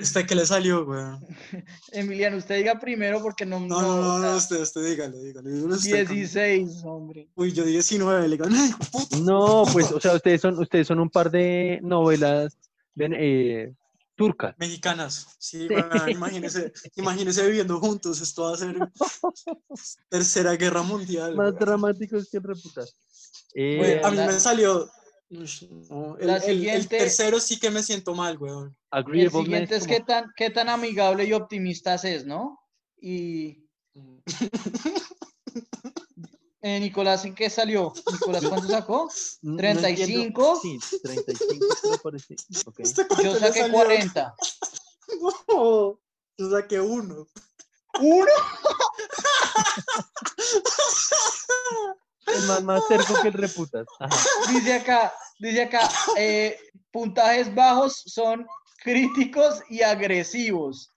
¿Usted qué le salió, weón? Emiliano, usted diga primero porque no. No, no, no, no, usted, usted dígalo, dígalo. Yo no estoy con- 16, hombre. Uy, yo 19, le digo, "Ay, hijo de puta". No, pues, o sea, ustedes son, ustedes son un par de novelas ven- eh, turcas. Mexicanas, sí, weón, imagínese, imagínese viviendo juntos, esto va a ser tercera guerra mundial. Más weón. dramáticos que reputas. Eh, Güey, a mí la- me salió. No, el, La el- el tercero sí que me siento mal, weón. El siguiente es como- qué tan, qué tan amigable y optimistas es, ¿no? Y eh, Nicolás, ¿en qué salió? Nicolás, ¿cuánto sacó? no- no 35. entiendo. Sí, 35, me parece. Ok. ¿Usted cuánto Yo saqué salió? 40. No, yo saqué uno. ¿Uno? El más, más cerco que el reputas. Ajá. Dice acá, dice acá, eh, puntajes bajos son críticos y agresivos.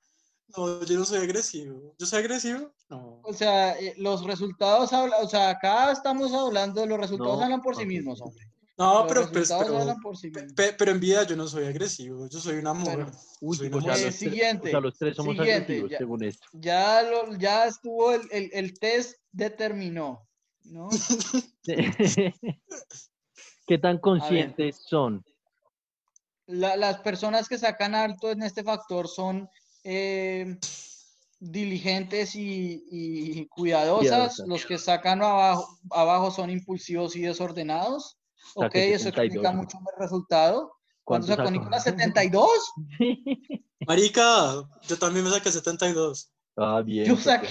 No, yo no soy agresivo. ¿Yo soy agresivo? No. O sea, eh, los resultados, habla- o sea, acá estamos hablando, los resultados No, hablan por sí mismos, hombre. No, Los pero, pues, resultados pero, hablan por sí mismos. pe- pero en vida yo no soy agresivo. Yo soy un amor. Bueno. Uy, soy o una sea, mujer. Eh, los tres, o siguiente, sea, los tres somos siguiente, agresivos, ya. según esto. Ya, lo, ya estuvo, el, el, el test determinó, ¿no? ¿Qué tan conscientes son? La- las personas que sacan alto en este factor son eh, diligentes y, y cuidadosas. Los que sacan abajo, abajo son impulsivos y desordenados. Ok, eso explica 72. mucho el resultado. ¿Cuánto ¿Cuánto sacó? Nicolás? ¿72? Marica, yo también me saqué 72. Ah, bien. Yo saqué,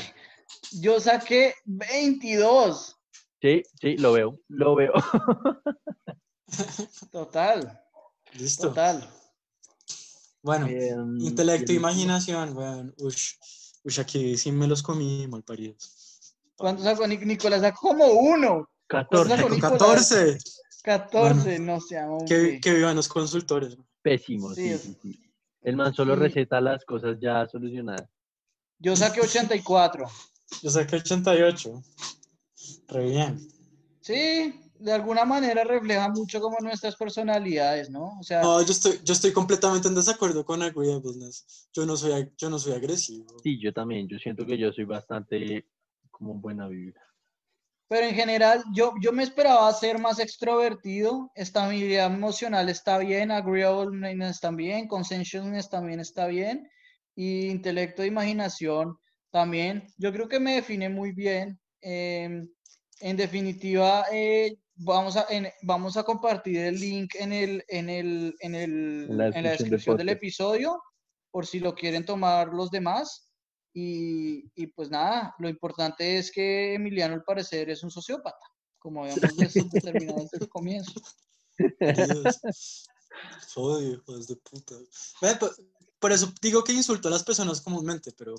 yo saqué 22. Sí, sí, lo veo, lo veo. Total, Listo. total. Bueno, Em, intelecto e imaginación, weón. Ush, ush, aquí sí me los comí, mal paridos. ¿Cuánto sacó Nic- Nicolás? Sacó como uno. 14, sacó Con Nicolás? 14. 14, no se llama. Que, que vivan los consultores. pésimo, Sí, sí, sí, sí. El man solo Sí. receta las cosas ya solucionadas. Yo saqué 84. Yo saqué 88. Re bien. Sí, de alguna manera refleja mucho como nuestras personalidades, ¿no? O sea, No, yo estoy, yo estoy completamente en desacuerdo con agreeableness. Yo no soy, yo no soy agresivo. Sí, yo también, yo siento que yo soy bastante como buena vibra. pero en general yo, yo me esperaba ser más extrovertido, estabilidad emocional está bien, agreeableness también, consensualness también está bien, y intelecto e imaginación también. Yo creo que me define muy bien. em, en definitiva, eh, vamos, a, en- vamos a compartir el link en, el, en, el, en, el, En la en la descripción del del episodio, por si lo quieren tomar los demás. Y, y pues nada, lo importante es que Emiliano al parecer es un sociópata, como habíamos determinado desde el comienzo. Dios. Hijos de puta. Por eso digo que insulto a las personas comúnmente, pero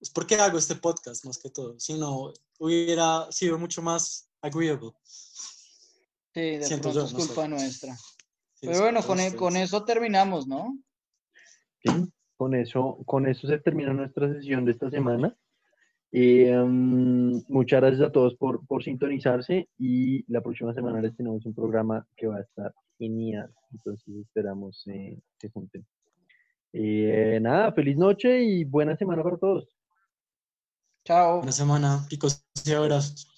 es porque hago este podcast más que todo. Si no, hubiera sido mucho más agreeable. Sí, de Siento pronto yo, es no sé. culpa nuestra. Sí, Pero bueno, con, e- ustedes. con eso terminamos, ¿no? Sí, con eso, con eso se termina nuestra sesión de esta semana. Eh, mm, muchas gracias a todos por, por sintonizarse y la próxima semana les tenemos un programa que va a estar genial. Entonces esperamos eh, se junten. Eh, nada, feliz noche y buena semana para todos. Chao. Buena semana, picos y abrazos.